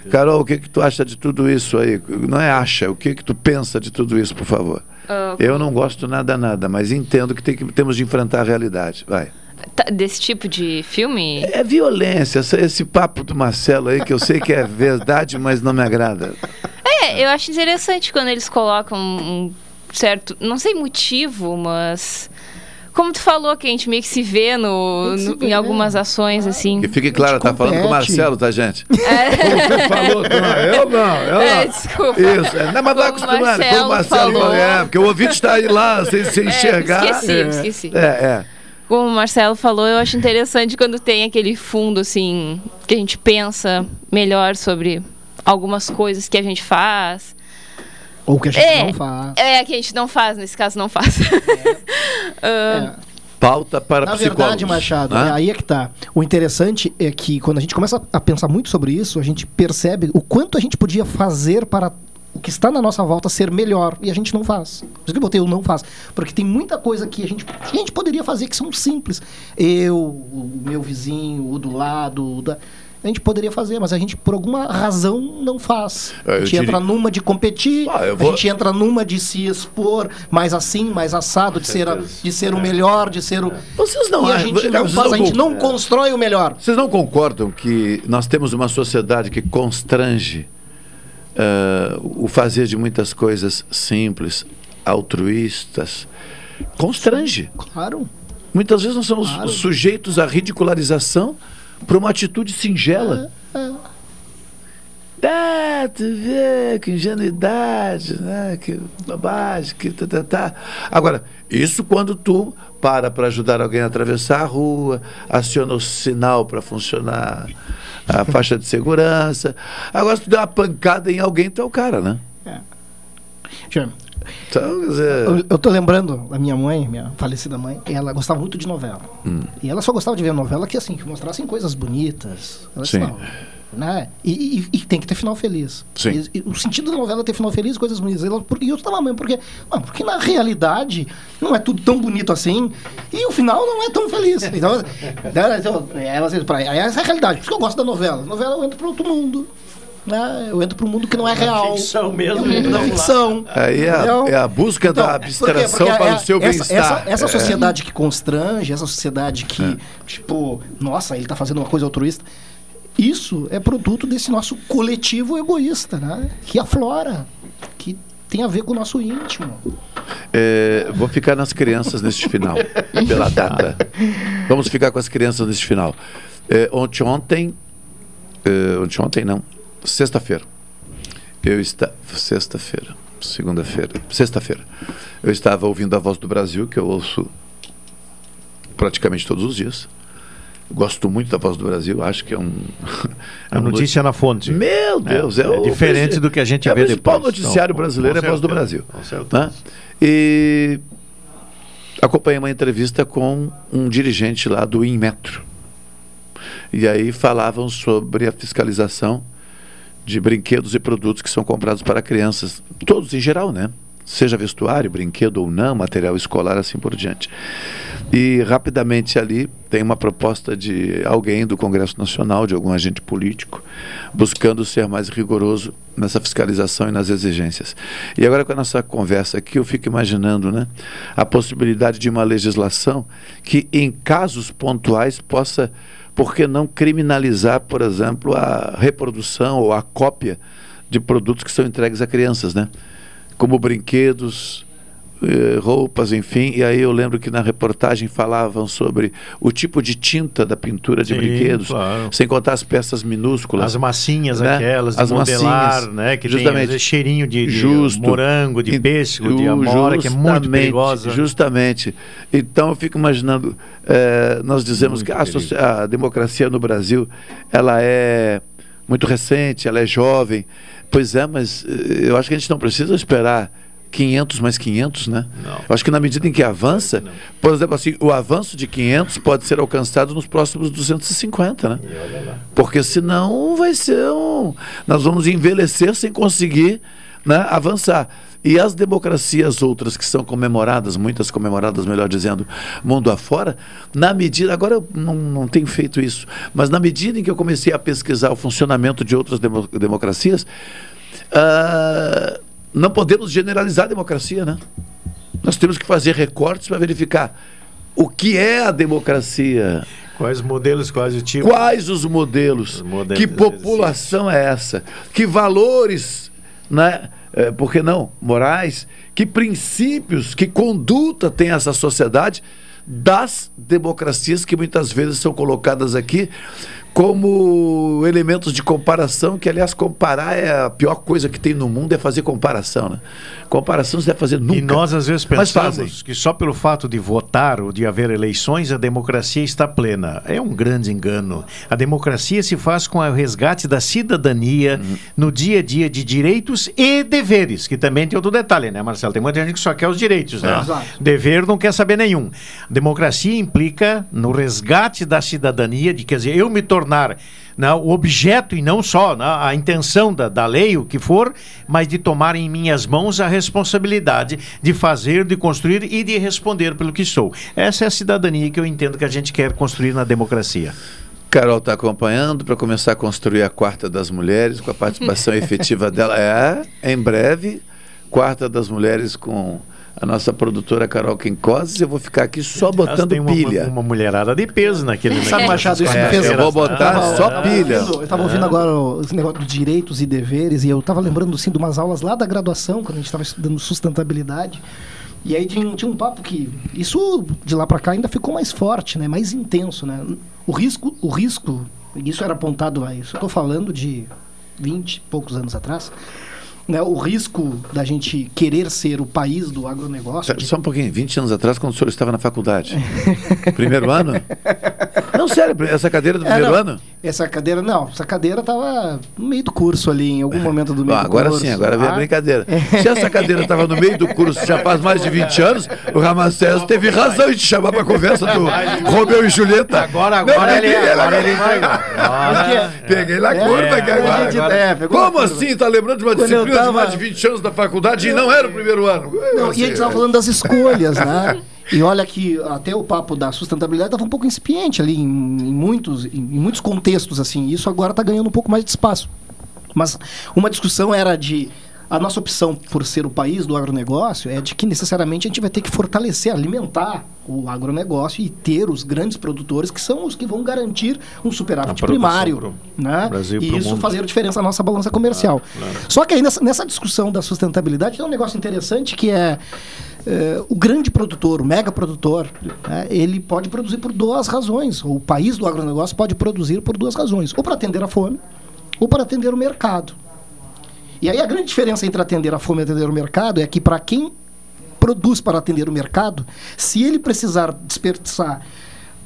Carol, o que, que tu acha de tudo isso aí? Não é acha, o que, que tu pensa de tudo isso, por favor? Ah, Eu não gosto nada, nada, mas entendo que, tem que temos de enfrentar a realidade. Vai. tá- desse tipo de filme? É violência, esse, esse papo do Marcelo aí, que eu sei que é verdade, mas não me agrada. É, eu acho interessante quando eles colocam um certo, não sei motivo, mas como tu falou que a gente meio que se vê no, se no- vê, em algumas ações assim. Que fique claro, tá falando com o compete. Marcelo, tá, gente? É. Você falou, não, eu não, eu É, não. desculpa. Isso, é, não, mas vai Como acostumando. Marcelo Como o Marcelo falou. falou, é, porque o ouvinte está aí lá, sem, sem É, enxergar. esqueci, é. esqueci. É, é. Como o Marcelo falou, eu acho interessante quando tem aquele fundo assim que a gente pensa melhor sobre algumas coisas que a gente faz. Ou que a gente é, não faz. É, que a gente não faz, nesse caso não faz. Ah, Pauta para Na psicólogos. verdade, Machado, é aí é que tá. O interessante é que quando a gente começa a pensar muito sobre isso, a gente percebe o quanto a gente podia fazer para o que está na nossa volta ser melhor e a gente não faz. Por isso que eu botei o não faz. Porque tem muita coisa que a gente, que a gente poderia fazer que são simples. Eu, o meu vizinho, o do lado, o da... a gente poderia fazer, mas a gente, por alguma razão, não faz. É, A gente diria- entra numa de competir, Ah, eu a vou- gente entra numa de se expor mais assim, mais assado, de ser, a- de ser o melhor, de ser o. Vocês não e a acham- gente não faz, não a gente não constrói o melhor. Vocês não concordam que nós temos uma sociedade que constrange ah, o fazer de muitas coisas simples, altruístas? Constrange. Claro. Muitas vezes nós somos Claro. sujeitos à ridicularização por uma atitude singela. Ah, tu vê, que ingenuidade, né? Que bobagem, que tá, tá, tá. Agora, isso quando tu para para ajudar alguém a atravessar a rua, aciona o sinal para funcionar a faixa de segurança. Agora, se tu der uma pancada em alguém, tu é o cara, né? Tchê, Então, quer dizer... Eu, eu tô lembrando da minha mãe, minha falecida mãe, ela gostava muito de novela. Hum. E ela só gostava de ver novela que assim, que mostrassem coisas bonitas. Ela Sim. "Não, né? E, e- e tem que ter final feliz. Sim. E- o sentido da novela é ter final feliz, coisas bonitas. Ela, e eu tava mãe, porque, porque na realidade não é tudo tão bonito assim e o final não é tão feliz. Então, né, então, ela, assim, pra- essa é a realidade. Por isso que eu gosto da novela. Novela eu entro para outro mundo. Né? Eu entro para um mundo que não é real. ficção mesmo, É ficção. Aí é a, é a busca Então, da abstração Porque para é- o seu essa, bem-estar. Essa, essa É. sociedade que constrange, essa sociedade que, É. tipo, nossa, ele está fazendo uma coisa altruísta. Isso é produto desse nosso coletivo egoísta, né? Que aflora, que tem a ver com o nosso íntimo. É, vou ficar nas crianças neste final, pela data. Vamos ficar com as crianças neste final. É, ontem, ontem, é, ontem, ontem não, sexta-feira. Eu está sexta-feira, segunda-feira, sexta-feira. Eu estava ouvindo a Voz do Brasil, que eu ouço praticamente todos os dias. Gosto muito da Voz do Brasil, acho que é um. A notícia na fonte. Meu Deus, é, é o diferente do que a gente é vê o principal depois. noticiário Não, brasileiro é a Voz do Brasil. com certeza. né? E acompanhei uma entrevista com um dirigente lá do Inmetro. E aí falavam sobre a fiscalização de brinquedos e produtos que são comprados para crianças, todos em geral, né? Seja vestuário, brinquedo ou não, material escolar, assim por diante. E rapidamente ali tem uma proposta de alguém do Congresso Nacional, de algum agente político, buscando ser mais rigoroso nessa fiscalização e nas exigências. E agora com a nossa conversa aqui, eu fico imaginando, né, a possibilidade de uma legislação que em casos pontuais possa, por que não criminalizar, por exemplo, a reprodução ou a cópia de produtos que são entregues a crianças, né? Como brinquedos, roupas, enfim. E aí eu lembro que na reportagem falavam sobre o tipo de tinta da pintura de Sim, brinquedos, claro. sem contar as peças minúsculas. As massinhas né? aquelas, de as modelar, massinhas, né? Que justamente. tem cheirinho de, de Justo. morango, de pêssego, de amora, que é muito perigosa. Justamente. Então eu fico imaginando, eh, nós dizemos que a, a democracia no Brasil, ela é muito recente, ela é jovem. Pois é, mas eh, eu acho que a gente não precisa esperar 500 mais 500, né? Eu acho que na medida em que avança, por exemplo, assim, o avanço de 500 pode ser alcançado nos próximos 250, né? Porque senão vai ser um. Nós vamos envelhecer sem conseguir né, avançar. E as democracias outras que são comemoradas, muitas comemoradas, melhor dizendo, mundo afora, na medida. Agora eu não, não tenho feito isso, mas na medida em que eu comecei a pesquisar o funcionamento de outras demo- democracias, ah, não podemos generalizar a democracia, né? Nós temos que fazer recortes para verificar o que é a democracia. Quais modelos, quais o tipo? Quais os modelos? modelos que população é essa? Que valores, né? eh, por que não? Morais? Que princípios, que conduta tem essa sociedade das democracias que muitas vezes são colocadas aqui como elementos de comparação, que aliás comparar é a pior coisa que tem no mundo é fazer comparação, né? Comparação você deve fazer nunca. E nós às vezes pensamos que só pelo fato de votar ou de haver eleições a democracia está plena. É um grande engano. A democracia se faz com o resgate da cidadania Uhum. no dia a dia de direitos e deveres, que também tem outro detalhe, né, Marcelo? Tem muita gente que só quer os direitos, né? É. Exato. Dever não quer saber nenhum. Democracia implica no resgate da cidadania, de quer dizer, eu me tornar né, o objeto e não só né, a intenção da, da lei, o que for, mas de tomar em minhas mãos a responsabilidade de fazer, de construir e de responder pelo que sou. Essa é a cidadania que eu entendo que a gente quer construir na democracia. Carol está acompanhando para começar a construir a Quarta das Mulheres, com a participação efetiva dela. É, em breve, Quarta das Mulheres com a nossa produtora Carol Quincoses. Eu vou ficar aqui só botando tem uma, pilha. Uma, uma mulherada de peso naquele Sabe, Machado, isso É, fez... eu vou botar tava- só tava pilha. Eu estava ouvindo agora esse negócio dos direitos e deveres, e eu estava lembrando, assim, de umas aulas lá da graduação, quando a gente estava estudando sustentabilidade. E aí tinha, tinha um papo que isso de lá para cá ainda ficou mais forte, né? Mais intenso, né? O risco, o risco, isso era apontado lá, isso eu tô falando de 20 e poucos anos atrás. Né, o risco da gente querer ser o país do agronegócio. Só um pouquinho, 20 anos atrás, quando o senhor estava na faculdade. primeiro ano? Não, sério, essa cadeira do É, primeiro não, ano? Essa cadeira, não, essa cadeira estava no meio do curso ali, em algum momento do meio Ah, do agora curso. sim, agora vem a Ah, brincadeira. Se essa cadeira estava no meio do curso já faz mais de 20 anos, o Ramacés teve razão em te chamar para conversa do Romeu e Julieta. Agora, agora ele, agora ele entregou. Agora, Peguei na É, curva aqui agora. a agora. é, Como assim? Tá lembrando de uma disciplina tava- mais de 20 anos da faculdade e não era o primeiro ano? Não, Assim, e a gente estava falando das escolhas, né? E olha que até o papo da sustentabilidade estava um pouco incipiente ali em, em muitos, em, em muitos contextos, assim. Isso agora está ganhando um pouco mais de espaço. Mas uma discussão era de a nossa opção por ser o país do agronegócio é de que necessariamente a gente vai ter que fortalecer, alimentar o agronegócio e ter os grandes produtores que são os que vão garantir um superávit primário, pro né? Brasil e isso mundo. fazer diferença na nossa balança comercial. Só que aí nessa, nessa discussão da sustentabilidade tem um negócio interessante que é, é, o grande produtor, o mega produtor, né, ele pode produzir por duas razões. O país do agronegócio pode produzir por duas razões: ou para atender a fome, ou para atender o mercado. E aí a grande diferença entre atender a fome e atender o mercado é que para quem produz para atender o mercado, se ele precisar desperdiçar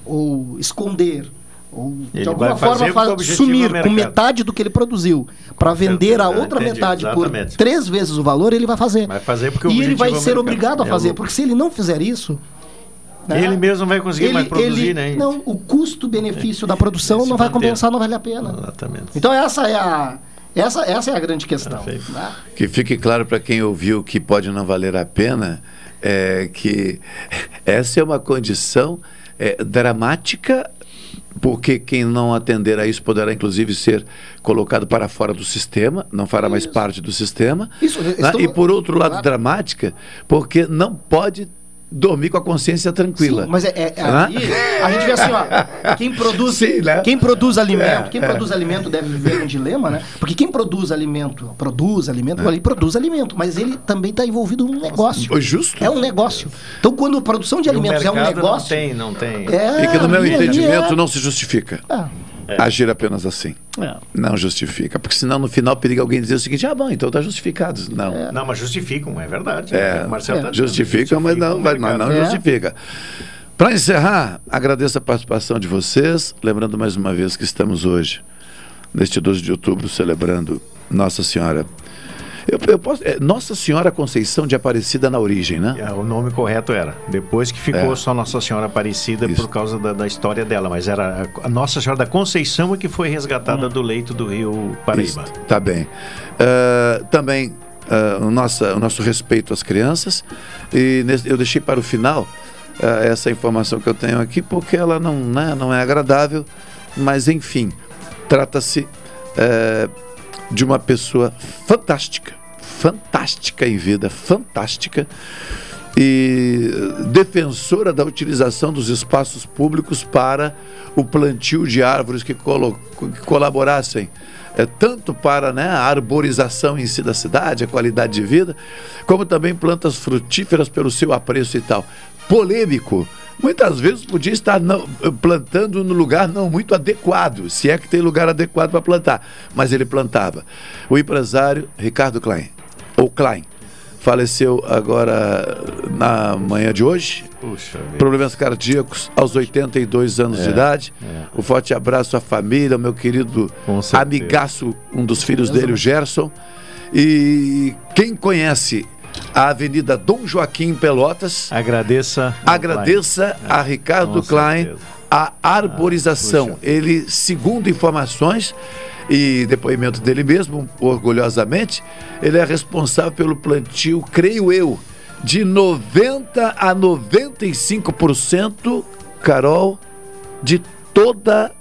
ou esconder ou de Ele alguma vai fazer forma sumir com metade do que ele produziu para vender a certeza, outra entendi, metade exatamente. por três vezes o valor, ele vai fazer. Vai fazer porque e ele vai é ser mercado. obrigado a É fazer, porque se ele não fizer isso, né, Ele mesmo não vai conseguir mais produzir, né? Não, o custo-benefício da produção não vai compensar, não vale a pena. Exatamente. Então essa é a essa, essa é a grande questão. né? Que fique claro para quem ouviu que pode não valer a pena, é que essa é uma condição é, dramática, porque quem não atender a isso poderá inclusive ser colocado para fora do sistema, não fará mais parte do sistema. Isso, né? estou- E por outro lado, Claro. dramática, porque não pode dormir com a consciência tranquila. Sim, mas é, é- é a gente vê assim, ó, quem produz, Sim, né? quem produz alimento, É, quem é. produz alimento deve viver um dilema, né? Porque quem produz alimento, produz alimento, ali produz alimento, mas ele também está envolvido num negócio. Justo. É um negócio. Então, quando a produção de E o alimentos é um negócio, Não tem, não tem. É, E que no meu entendimento é- não se justifica. Ah. Agir apenas assim. É. Não justifica. Porque senão no final periga alguém dizer o seguinte: ah, bom, então está justificado. Não. Não, mas justificam, é verdade. É, O Marcelo tá dizendo, justifica, mas não, mas não, não justifica. Para encerrar, agradeço a participação de vocês. Lembrando mais uma vez que estamos hoje, neste 12 de outubro, celebrando Nossa Senhora. Eu, eu posso, é, Nossa Senhora Conceição de Aparecida na origem, né? É, o nome correto era. Depois que ficou É. só Nossa Senhora Aparecida por causa da, da história dela, mas era a Nossa Senhora da Conceição é que foi resgatada do leito do rio Paraíba. Isso, tá bem. Ah, também ah, o, nossa, o nosso respeito às crianças. E nesse- eu deixei para o final ah, essa informação que eu tenho aqui, porque ela não, né, não é agradável, mas enfim, trata-se eh, de uma pessoa fantástica, fantástica em vida, fantástica e defensora da utilização dos espaços públicos para o plantio de árvores que, que colaborassem é, tanto para né, a arborização em si da cidade, a qualidade de vida, como também plantas frutíferas pelo seu apreço e tal. Polêmico. Muitas vezes podia estar não- plantando no lugar não muito adequado, se é que tem lugar adequado para plantar, mas ele plantava. O empresário Ricardo Klein, ou Klein, faleceu agora na manhã de hoje. Puxa vida. Problemas cardíacos aos 82 anos de É, idade. é. Um forte abraço à família, ao meu querido amigaço, um dos filhos dele, o Gerson. E quem conhece a Avenida Dom Joaquim Pelotas, Agradeça. agradeça Klein. a Ricardo Klein certeza. a arborização. puxa. Ele, segundo informações e depoimento dele mesmo, orgulhosamente, ele é responsável pelo plantio, creio eu, de 90 a 95%, Carol, de toda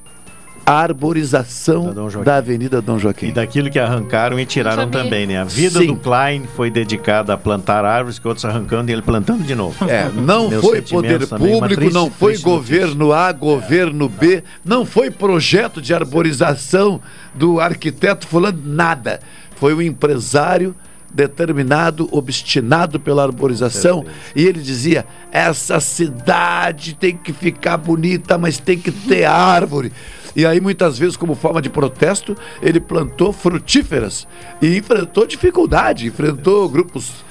arborização da, Avenida Dom Joaquim. E daquilo que arrancaram e tiraram também, né? A vida Sim. do Klein foi dedicada a plantar árvores que outros arrancando e ele plantando de novo. É, não foi poder público, triste- não foi governo A, governo B, não foi projeto de arborização do arquiteto fulano, nada. Foi um empresário determinado, obstinado pela arborização, e ele dizia: essa cidade tem que ficar bonita, mas tem que ter árvore. E aí, muitas vezes, como forma de protesto, ele plantou frutíferas e enfrentou dificuldade, enfrentou grupos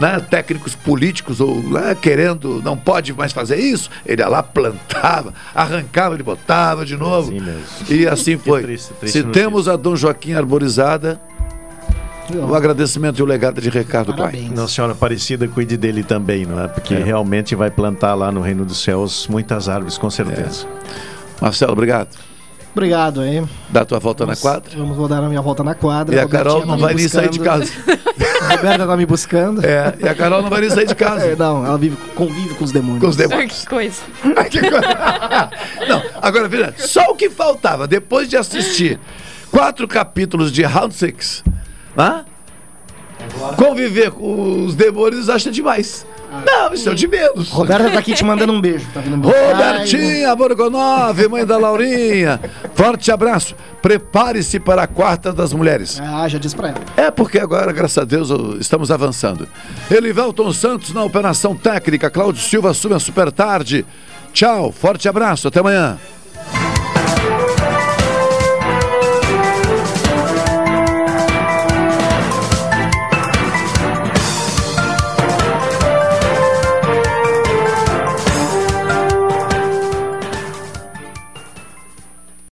né, técnicos políticos ou né, querendo, não pode mais fazer isso, ele ia lá, plantava, arrancava, ele botava de novo. E assim foi. triste, triste Se notícia. temos a Dom Joaquim arborizada, o agradecimento e o legado de Ricardo Klein. Nossa Senhora Aparecida cuide dele também, não é? Porque realmente vai plantar lá no Reino dos Céus muitas árvores, com certeza. Marcelo, obrigado. Obrigado aí. Dá tua volta na quadra. Vamos vou dar a minha volta na quadra. E a Carol tá não vai nem sair de buscando. A Roberta tá me buscando. É, e a Carol não vai nem sair de casa. É, não, ela vive, convive com os demônios. Com os demônios. Que coisa. Não, agora, veja, só o que faltava, depois de assistir quatro capítulos de Round Six, né? conviver com os demônios acha demais. Não, isso é de menos. Roberta tá aqui te mandando um beijo. Tá buscar. Robertinha Borgonov, mãe da Laurinha, forte abraço. Prepare-se para a quarta das mulheres. Ah, já disse pra ela. É porque agora, graças a Deus, estamos avançando. Elivelton Santos na operação técnica, Cláudio Silva assume a super tarde. Tchau, forte abraço, até amanhã.